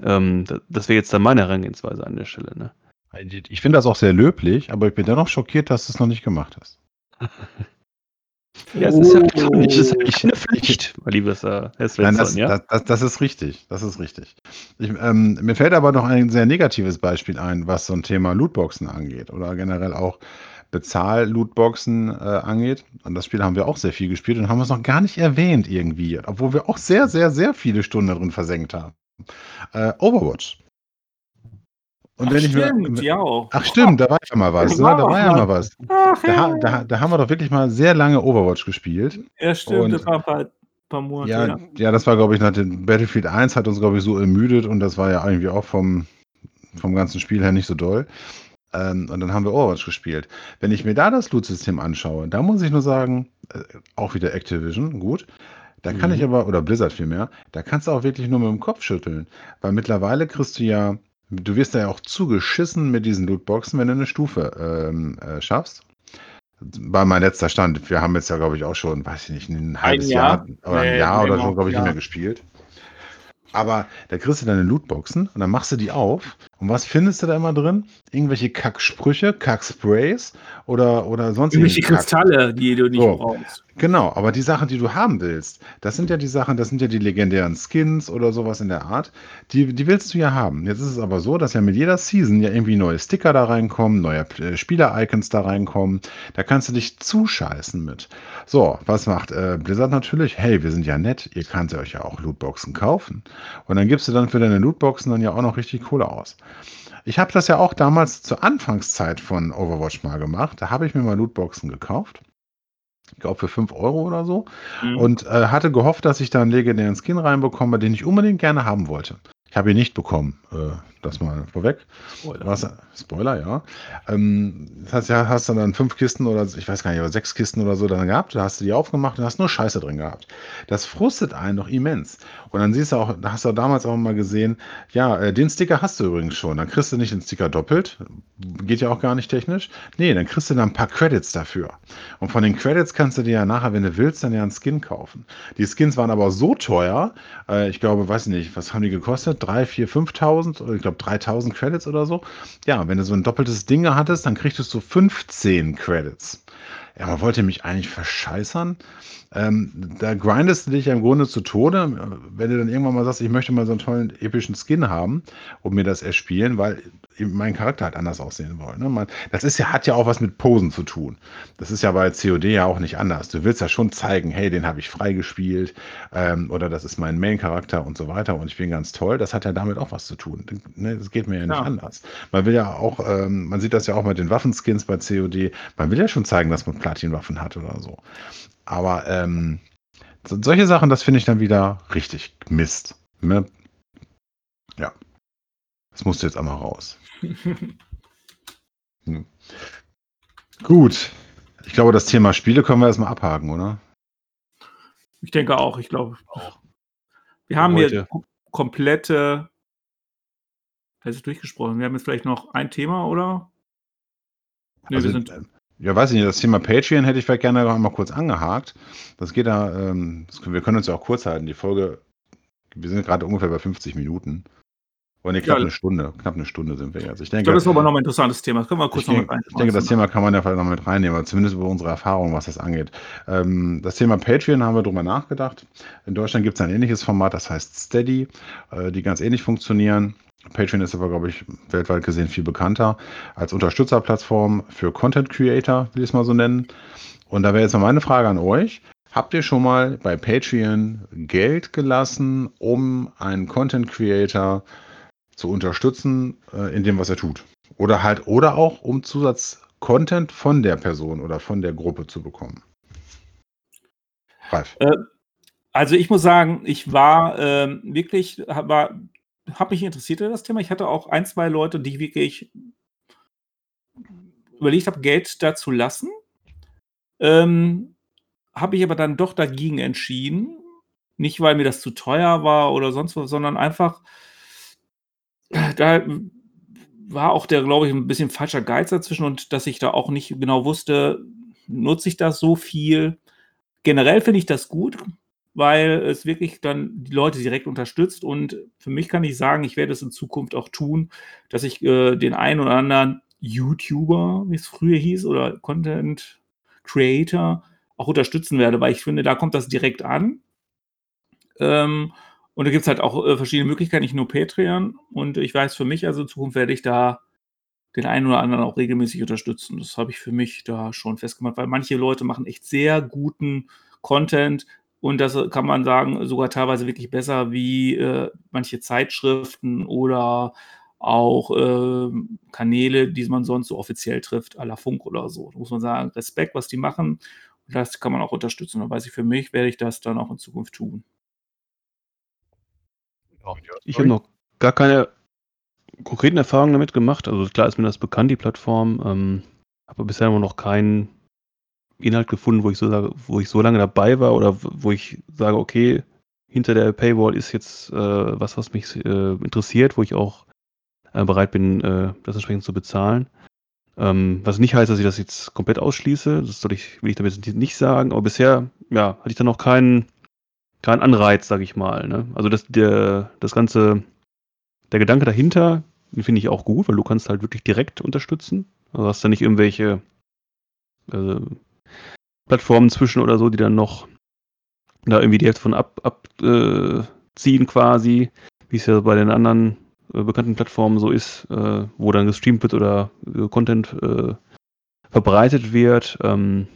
ähm, das, wäre jetzt dann meine Herangehensweise an der Stelle. Ne? Ich finde das auch sehr löblich, aber ich bin dennoch schockiert, dass du es noch nicht gemacht hast. Ja, es ist ja Oh. nicht, es ist ja nicht eine Pflicht, mein liebes äh, Herr Nein, Svensson, das, ja? das, das, das ist richtig. Das ist richtig. Ich, ähm, mir fällt aber noch ein sehr negatives Beispiel ein, was so ein Thema Lootboxen angeht oder generell auch Bezahl-Lootboxen äh, angeht. Und das Spiel haben wir auch sehr viel gespielt und haben es noch gar nicht erwähnt irgendwie, obwohl wir auch sehr, sehr, sehr viele Stunden darin versenkt haben. Äh, Overwatch. Und Ach, wenn ich mir, stimmt, ja auch. Ach stimmt, da war ja mal was, ne? Da war ja mal was. Ach, Da, ja. da, da haben wir doch wirklich mal sehr lange Overwatch gespielt. ja, stimmt, und- das war ein paar, paar Monate. Ja, Ja, ja, das war, glaube ich, nach dem Battlefield 1 hat uns, glaube ich, so ermüdet und das war ja irgendwie auch vom, vom ganzen Spiel her nicht so doll. Ähm, und dann haben wir Overwatch gespielt. Wenn ich mir da das Loot-System anschaue, da muss ich nur sagen, äh, auch wieder Activision, gut. Da kann Mhm. ich aber, oder Blizzard vielmehr, da kannst du auch wirklich nur mit dem Kopf schütteln. Weil mittlerweile kriegst du ja, du wirst da ja auch zugeschissen mit diesen Lootboxen, wenn du eine Stufe ähm, äh, schaffst. War mein letzter Stand. Wir haben jetzt ja, glaube ich, auch schon, weiß ich nicht, ein halbes Jahr, Jahr? oder ein Nee, Jahr oder länger, so, glaube ich, nicht ja. mehr gespielt. Aber da kriegst du deine Lootboxen und dann machst du die auf. Und was findest du da immer drin? Irgendwelche Kacksprüche, Kacksprays oder, oder sonst Irgendwelche. Kristalle, die du nicht So. brauchst. Genau, aber die Sachen, die du haben willst, das sind ja die Sachen, das sind ja die legendären Skins oder sowas in der Art. Die, die willst du ja haben. Jetzt ist es aber so, dass ja mit jeder Season ja irgendwie neue Sticker da reinkommen, neue äh, Spieler-Icons da reinkommen. Da kannst du dich zuscheißen mit. So, was macht äh, Blizzard natürlich? Hey, wir sind ja nett, ihr könnt euch ja auch Lootboxen kaufen. Und dann gibst du dann für deine Lootboxen dann ja auch noch richtig Kohle aus. Ich habe das ja auch damals zur Anfangszeit von Overwatch mal gemacht. Da habe ich mir mal Lootboxen gekauft. Ich glaube für 5 Euro oder so. Mhm. Und äh, hatte gehofft, dass ich da einen legendären Skin reinbekomme, den ich unbedingt gerne haben wollte. Ich habe ihn nicht bekommen. Äh, das mal vorweg. Spoiler. Was, Spoiler, ja. Ähm, das heißt, ja, hast du dann fünf Kisten oder ich weiß gar nicht, aber sechs Kisten oder so dann gehabt. Da hast du die aufgemacht und hast nur Scheiße drin gehabt. Das frustet einen doch immens. Und dann siehst du auch, da hast du damals auch mal gesehen, ja, äh, den Sticker hast du übrigens schon. Dann kriegst du nicht den Sticker doppelt. Geht ja auch gar nicht technisch. Nee, dann kriegst du dann ein paar Credits dafür. Und von den Credits kannst du dir ja nachher, wenn du willst, dann ja einen Skin kaufen. Die Skins waren aber so teuer, äh, ich glaube, weiß nicht, was haben die gekostet? 3, 4, 5.000 oder ich glaube 3.000 Credits oder so. Ja, wenn du so ein doppeltes Ding hattest, dann kriegtest du 15 Credits. Ja, man wollte mich eigentlich verscheißern. Ähm, da grindest du dich ja im Grunde zu Tode, wenn du dann irgendwann mal sagst, ich möchte mal so einen tollen epischen Skin haben und mir das erspielen, weil eben mein Charakter halt anders aussehen soll. Ne? Man, das ist ja, hat ja auch was mit Posen zu tun. Das ist ja bei COD ja auch nicht anders. Du willst ja schon zeigen, hey, den habe ich freigespielt ähm, oder das ist mein Main-Charakter und so weiter und ich bin ganz toll. Das hat ja damit auch was zu tun. Ne? Das geht mir ja nicht Ja. anders. Man will ja auch, ähm, man sieht das ja auch mit den Waffenskins bei COD, man will ja schon zeigen, dass man Platinwaffen hat oder so. Aber ähm, so, solche Sachen, das finde ich dann wieder richtig Mist. Ne? Ja. Das musste jetzt einmal raus. Hm. Gut. Ich glaube, das Thema Spiele können wir erstmal abhaken, oder? Ich denke auch, ich glaube auch. Wir haben Heute. hier kom- komplette. Ist durchgesprochen. Wir haben jetzt vielleicht noch ein Thema, oder? Nee, Also, wir sind. Ja, weiß ich nicht, das Thema Patreon hätte ich vielleicht gerne noch einmal kurz angehakt. Das geht da, ähm, das können, wir können uns ja auch kurz halten. Die Folge, wir sind gerade ungefähr bei 50 Minuten. Oder nee, knapp Ja. eine Stunde. Knapp eine Stunde sind wir jetzt. Ich Ich denke, glaube, das ist aber noch ein interessantes Thema. Das können wir kurz ich, noch mit denke, ich denke, das. Thema kann man ja vielleicht noch mit reinnehmen, aber zumindest über unsere Erfahrungen, was das angeht. Ähm, das Thema Patreon haben wir drüber nachgedacht. In Deutschland gibt es ein ähnliches Format, das heißt Steady, äh, die ganz ähnlich funktionieren. Patreon ist aber, glaube ich, weltweit gesehen viel bekannter als Unterstützerplattform für Content Creator, will ich es mal so nennen. Und da wäre jetzt mal meine Frage an euch. Habt ihr schon mal bei Patreon Geld gelassen, um einen Content Creator zu unterstützen äh, in dem, was er tut? Oder halt, oder auch, um Zusatz-Content von der Person oder von der Gruppe zu bekommen? Ralf. Also ich muss sagen, ich war ähm, wirklich, habe hab mich interessiert in das Thema. Ich hatte auch ein, zwei Leute, die ich wirklich überlegt habe, Geld da zu lassen. Ähm, habe ich aber dann doch dagegen entschieden. Nicht, weil mir das zu teuer war oder sonst was, sondern einfach, äh, da war auch der, glaube ich, ein bisschen falscher Geiz dazwischen und dass ich da auch nicht genau wusste, nutze ich das so viel. Generell finde ich das gut, weil es wirklich dann die Leute direkt unterstützt. Und für mich kann ich sagen, ich werde es in Zukunft auch tun, dass ich äh, den einen oder anderen YouTuber, wie es früher hieß, oder Content Creator auch unterstützen werde, weil ich finde, da kommt das direkt an. Ähm, und da gibt es halt auch äh, verschiedene Möglichkeiten, nicht nur Patreon. Und ich weiß für mich, also in Zukunft werde ich da den einen oder anderen auch regelmäßig unterstützen. Das habe ich für mich da schon festgemacht, weil manche Leute machen echt sehr guten Content und das kann man sagen, sogar teilweise wirklich besser wie äh, manche Zeitschriften oder auch äh, Kanäle, die man sonst so offiziell trifft, à la Funk oder so. Da muss man sagen, Respekt, was die machen. Das kann man auch unterstützen. Da weiß ich für mich, werde ich das dann auch in Zukunft tun. Ich habe noch gar keine konkreten Erfahrungen damit gemacht. Also klar ist mir das bekannt, die Plattform. Ähm, habe bisher noch keinen Inhalt gefunden, wo ich so sage, wo ich so lange dabei war oder wo ich sage, okay, hinter der Paywall ist jetzt äh, was, was mich äh, interessiert, wo ich auch äh, bereit bin, äh, das entsprechend zu bezahlen. Ähm, was nicht heißt, dass ich das jetzt komplett ausschließe. Das soll ich, will ich damit nicht sagen. Aber bisher, ja, hatte ich da noch keinen, keinen Anreiz, sage ich mal. Ne? Also das, der, das ganze, der Gedanke dahinter, den finde ich auch gut, weil du kannst halt wirklich direkt unterstützen. Also hast da nicht irgendwelche äh, Plattformen zwischen oder so, die dann noch da irgendwie die Hälfte von abziehen ab, äh, quasi, wie es ja bei den anderen äh, bekannten Plattformen so ist, äh, wo dann gestreamt wird oder äh, Content äh, verbreitet wird. Ähm,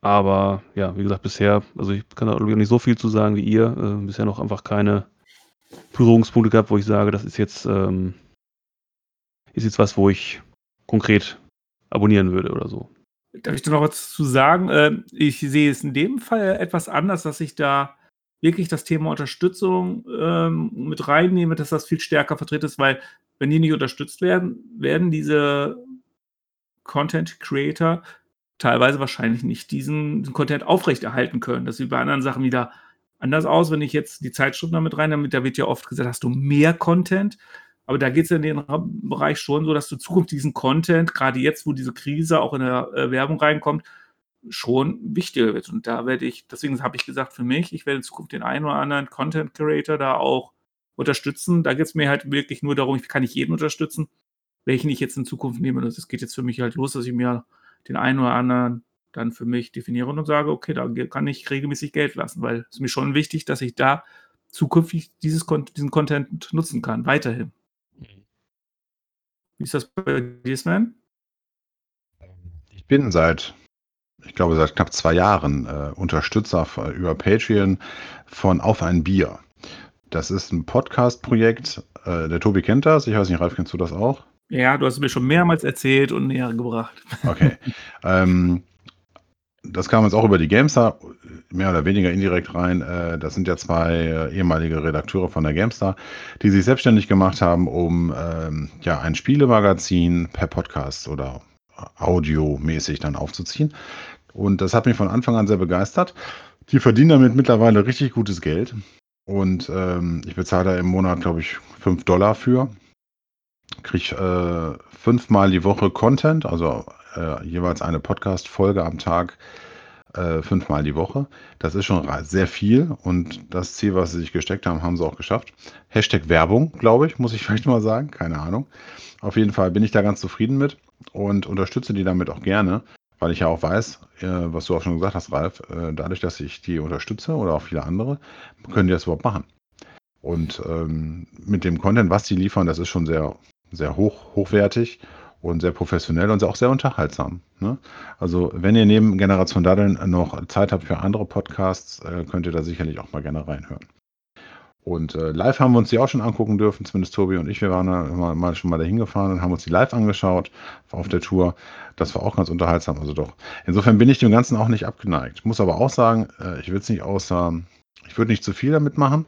aber ja, wie gesagt, bisher, also ich kann da nicht so viel zu sagen wie ihr, äh, bisher noch einfach keine Berührungspunkte gehabt, wo ich sage, das ist jetzt, ähm, ist jetzt was, wo ich konkret abonnieren würde oder so. Darf ich da noch was zu sagen? Äh, ich sehe es in dem Fall etwas anders, dass ich da wirklich das Thema Unterstützung ähm, mit reinnehme, dass das viel stärker vertreten ist, weil wenn die nicht unterstützt werden, werden diese Content Creator teilweise wahrscheinlich nicht diesen, Content aufrechterhalten können. Das sieht bei anderen Sachen wieder anders aus, wenn ich jetzt die Zeitschriften damit rein, damit da wird ja oft gesagt, hast du mehr Content. Aber da geht es in den Bereich schon so, dass du Zukunft diesen Content, gerade jetzt, wo diese Krise auch in der äh, Werbung reinkommt, schon wichtiger wird. Und da werde ich, deswegen habe ich gesagt, für mich, ich werde in Zukunft den einen oder anderen Content Creator da auch unterstützen. Da geht es mir halt wirklich nur darum, ich kann nicht jeden unterstützen, welchen ich jetzt in Zukunft nehme. Und das geht jetzt für mich halt los, dass ich mir den einen oder anderen dann für mich definiere und sage, okay, da kann ich regelmäßig Geld lassen, weil es mir schon wichtig, dass ich da zukünftig dieses, diesen Content nutzen kann, weiterhin. Wie ist das bei dir, Sven? Ich bin seit, ich glaube, seit knapp zwei Jahren äh, Unterstützer über Patreon von Auf ein Bier. Das ist ein Podcast-Projekt. Äh, der Tobi kennt das. Ich weiß nicht, Ralf, kennst du das auch? Ja, du hast es mir schon mehrmals erzählt und näher gebracht. Okay. ähm, das kam jetzt auch über die Gamestar mehr oder weniger indirekt rein. Äh, das sind ja zwei äh, ehemalige Redakteure von der Gamestar, die sich selbstständig gemacht haben, um ähm, ja ein Spielemagazin per Podcast oder audiomäßig dann aufzuziehen. Und das hat mich von Anfang an sehr begeistert. Die verdienen damit mittlerweile richtig gutes Geld. Und ähm, ich bezahle da im Monat, glaube ich, 5 Dollar für. Kriege äh, fünfmal die Woche Content, also äh, jeweils eine Podcast-Folge am Tag, äh, fünfmal die Woche. Das ist schon sehr viel und das Ziel, was sie sich gesteckt haben, haben sie auch geschafft. Hashtag Werbung, glaube ich, muss ich vielleicht mal sagen, keine Ahnung. Auf jeden Fall bin ich da ganz zufrieden mit und unterstütze die damit auch gerne, weil ich ja auch weiß, äh, was du auch schon gesagt hast, Ralf, äh, dadurch, dass ich die unterstütze oder auch viele andere, können die das überhaupt machen. Und ähm, mit dem Content, was die liefern, das ist schon sehr, sehr hoch, hochwertig und sehr professionell und auch sehr unterhaltsam. Ne? Also wenn ihr neben Generation Daddeln noch Zeit habt für andere Podcasts, äh, könnt ihr da sicherlich auch mal gerne reinhören. Und äh, live haben wir uns die auch schon angucken dürfen, zumindest Tobi und ich. Wir waren da mal, mal schon mal dahin gefahren und haben uns die live angeschaut auf der Tour. Das war auch ganz unterhaltsam. Also doch. Insofern bin ich dem Ganzen auch nicht abgeneigt. Muss aber auch sagen, äh, ich würde es nicht außer, ich würde nicht zu viel damit machen.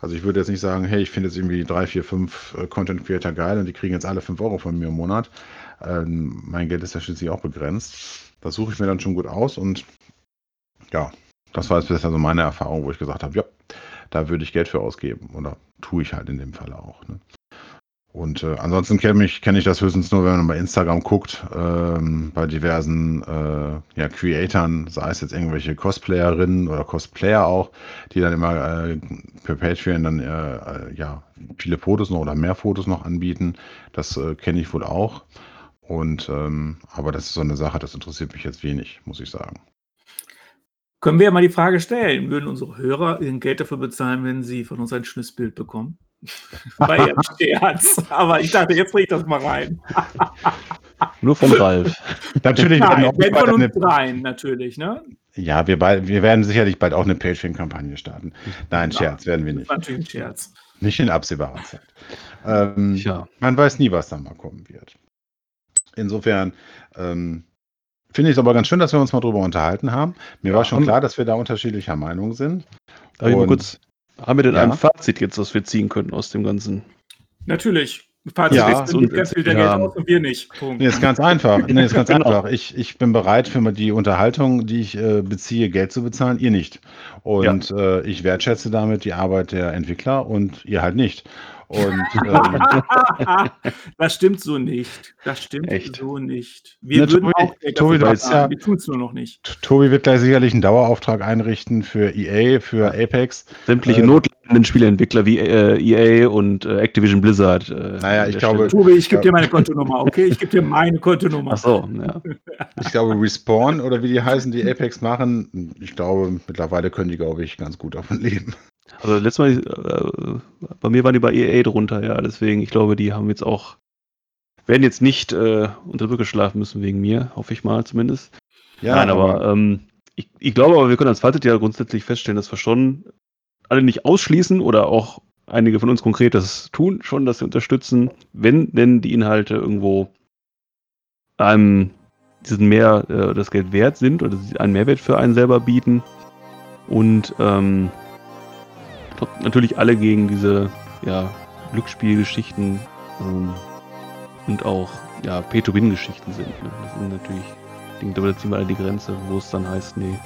Also ich würde jetzt nicht sagen, hey, ich finde jetzt irgendwie drei, vier, fünf äh, Content Creator geil und die kriegen jetzt alle fünf Euro von mir im Monat. Ähm, mein Geld ist ja schließlich auch begrenzt. Das suche ich mir dann schon gut aus und ja, das war jetzt bisher so meine Erfahrung, wo ich gesagt habe, ja, da würde ich Geld für ausgeben oder tue ich halt in dem Fall auch. Ne? Und äh, ansonsten kenne ich, kenn ich das höchstens nur, wenn man bei Instagram guckt, ähm, bei diversen äh, ja, Creatoren, sei es jetzt irgendwelche Cosplayerinnen oder Cosplayer auch, die dann immer äh, per Patreon dann äh, äh, ja viele Fotos noch oder mehr Fotos noch anbieten. Das äh, kenne ich wohl auch. Und ähm, aber das ist so eine Sache, das interessiert mich jetzt wenig, muss ich sagen. Können wir ja mal die Frage stellen, würden unsere Hörer ihren Geld dafür bezahlen, wenn sie von uns ein schönes Bild bekommen? Ja ein Scherz. Aber ich dachte, jetzt bringe ich das mal rein. Nur vom Ralf. Natürlich werden Nein, auch wenn von eine, uns dreien natürlich, ne? ja, wir, bald, wir werden sicherlich bald auch eine Patreon-Kampagne starten. Nein, Ja, Scherz werden wir nicht. natürlich ein Scherz. Nicht in absehbarer Zeit. Ähm, Tja. Man weiß nie, was da mal kommen wird. Insofern ähm, finde ich es aber ganz schön, dass wir uns mal drüber unterhalten haben. Mir war schon klar, dass wir da unterschiedlicher Meinung sind. Darf ich mal Und- kurz, haben wir denn Ja. ein Fazit jetzt, was wir ziehen können aus dem Ganzen? Natürlich. Fazit Ja, ist, und- ganz viel Geld ja. aus und wir nicht. Punkt. Nee, ist ganz einfach. Nee, ist ganz Genau. einfach. Ich, ich bin bereit, für die Unterhaltung, die ich äh, beziehe, Geld zu bezahlen, ihr nicht. Und äh, ich wertschätze damit die Arbeit der Entwickler und ihr halt nicht. Und ähm, das stimmt so nicht. Das stimmt Echt? so nicht. Wir Na, würden Tobi, auch Tobi, bezahlen. ja- Wir tun es nur noch nicht. Tobi wird gleich sicherlich einen Dauerauftrag einrichten für EA, für Apex. Sämtliche Äh, notleidenden Spieleentwickler wie äh, EA und äh, Activision Blizzard. Äh, Naja, ich glaube- Stelle. Tobi, ich gebe dir meine Kontonummer, okay? Ich gebe dir meine Kontonummer. Ach so, ja. Ich glaube, Respawn oder wie die heißen, die Apex machen, ich glaube, mittlerweile können die, glaube ich, ganz gut davon leben. Also letztes Mal, äh, bei mir waren die bei EA drunter, ja. Deswegen, ich glaube, die haben jetzt auch, werden jetzt nicht äh, unter der Brücke schlafen müssen wegen mir, hoffe ich mal zumindest. Nein, aber, ähm, ich, ich glaube aber, wir können als Fazit ja grundsätzlich feststellen, dass wir schon alle nicht ausschließen oder auch einige von uns konkret das tun, schon, dass sie unterstützen, wenn denn die Inhalte irgendwo einem diesen mehr äh, das Geld wert sind oder einen Mehrwert für einen selber bieten. Und ähm, natürlich alle gegen diese ja, Glücksspielgeschichten ähm, und auch ja, Pay-to-Win-Geschichten sind. Ne? Das sind natürlich Dinge, da ziehen wir alle die Grenze, wo es dann heißt, nee,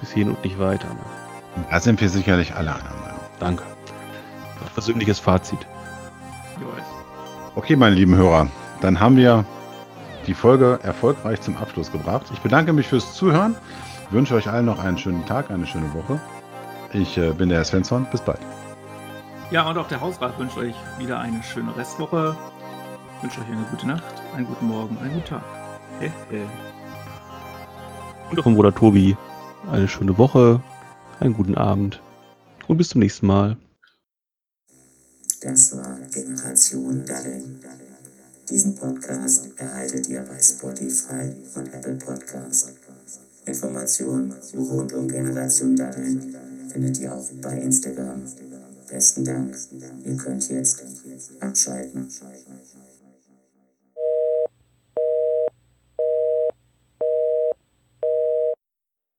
bis hierhin und nicht weiter. Ne? Da sind wir sicherlich alle einer Meinung. Danke. Persönliches Fazit. Okay, meine lieben Hörer, dann haben wir die Folge erfolgreich zum Abschluss gebracht. Ich bedanke mich fürs Zuhören, wünsche euch allen noch einen schönen Tag, eine schöne Woche. Ich äh, bin der Herr Svensson, bis bald. Ja, und auch der Hausrat wünscht euch wieder eine schöne Restwoche. Wünsche euch eine gute Nacht, einen guten Morgen, einen guten Tag. He, he. Und auch vom Bruder Tobi eine schöne Woche, einen guten Abend und bis zum nächsten Mal. Das war Generation Dalle. Diesen Podcast erhaltet ihr bei Spotify und Apple Podcasts. Informationen rund um Generation Dalle findet ihr auch bei Instagram. Besten Dank. Ihr könnt jetzt abschalten.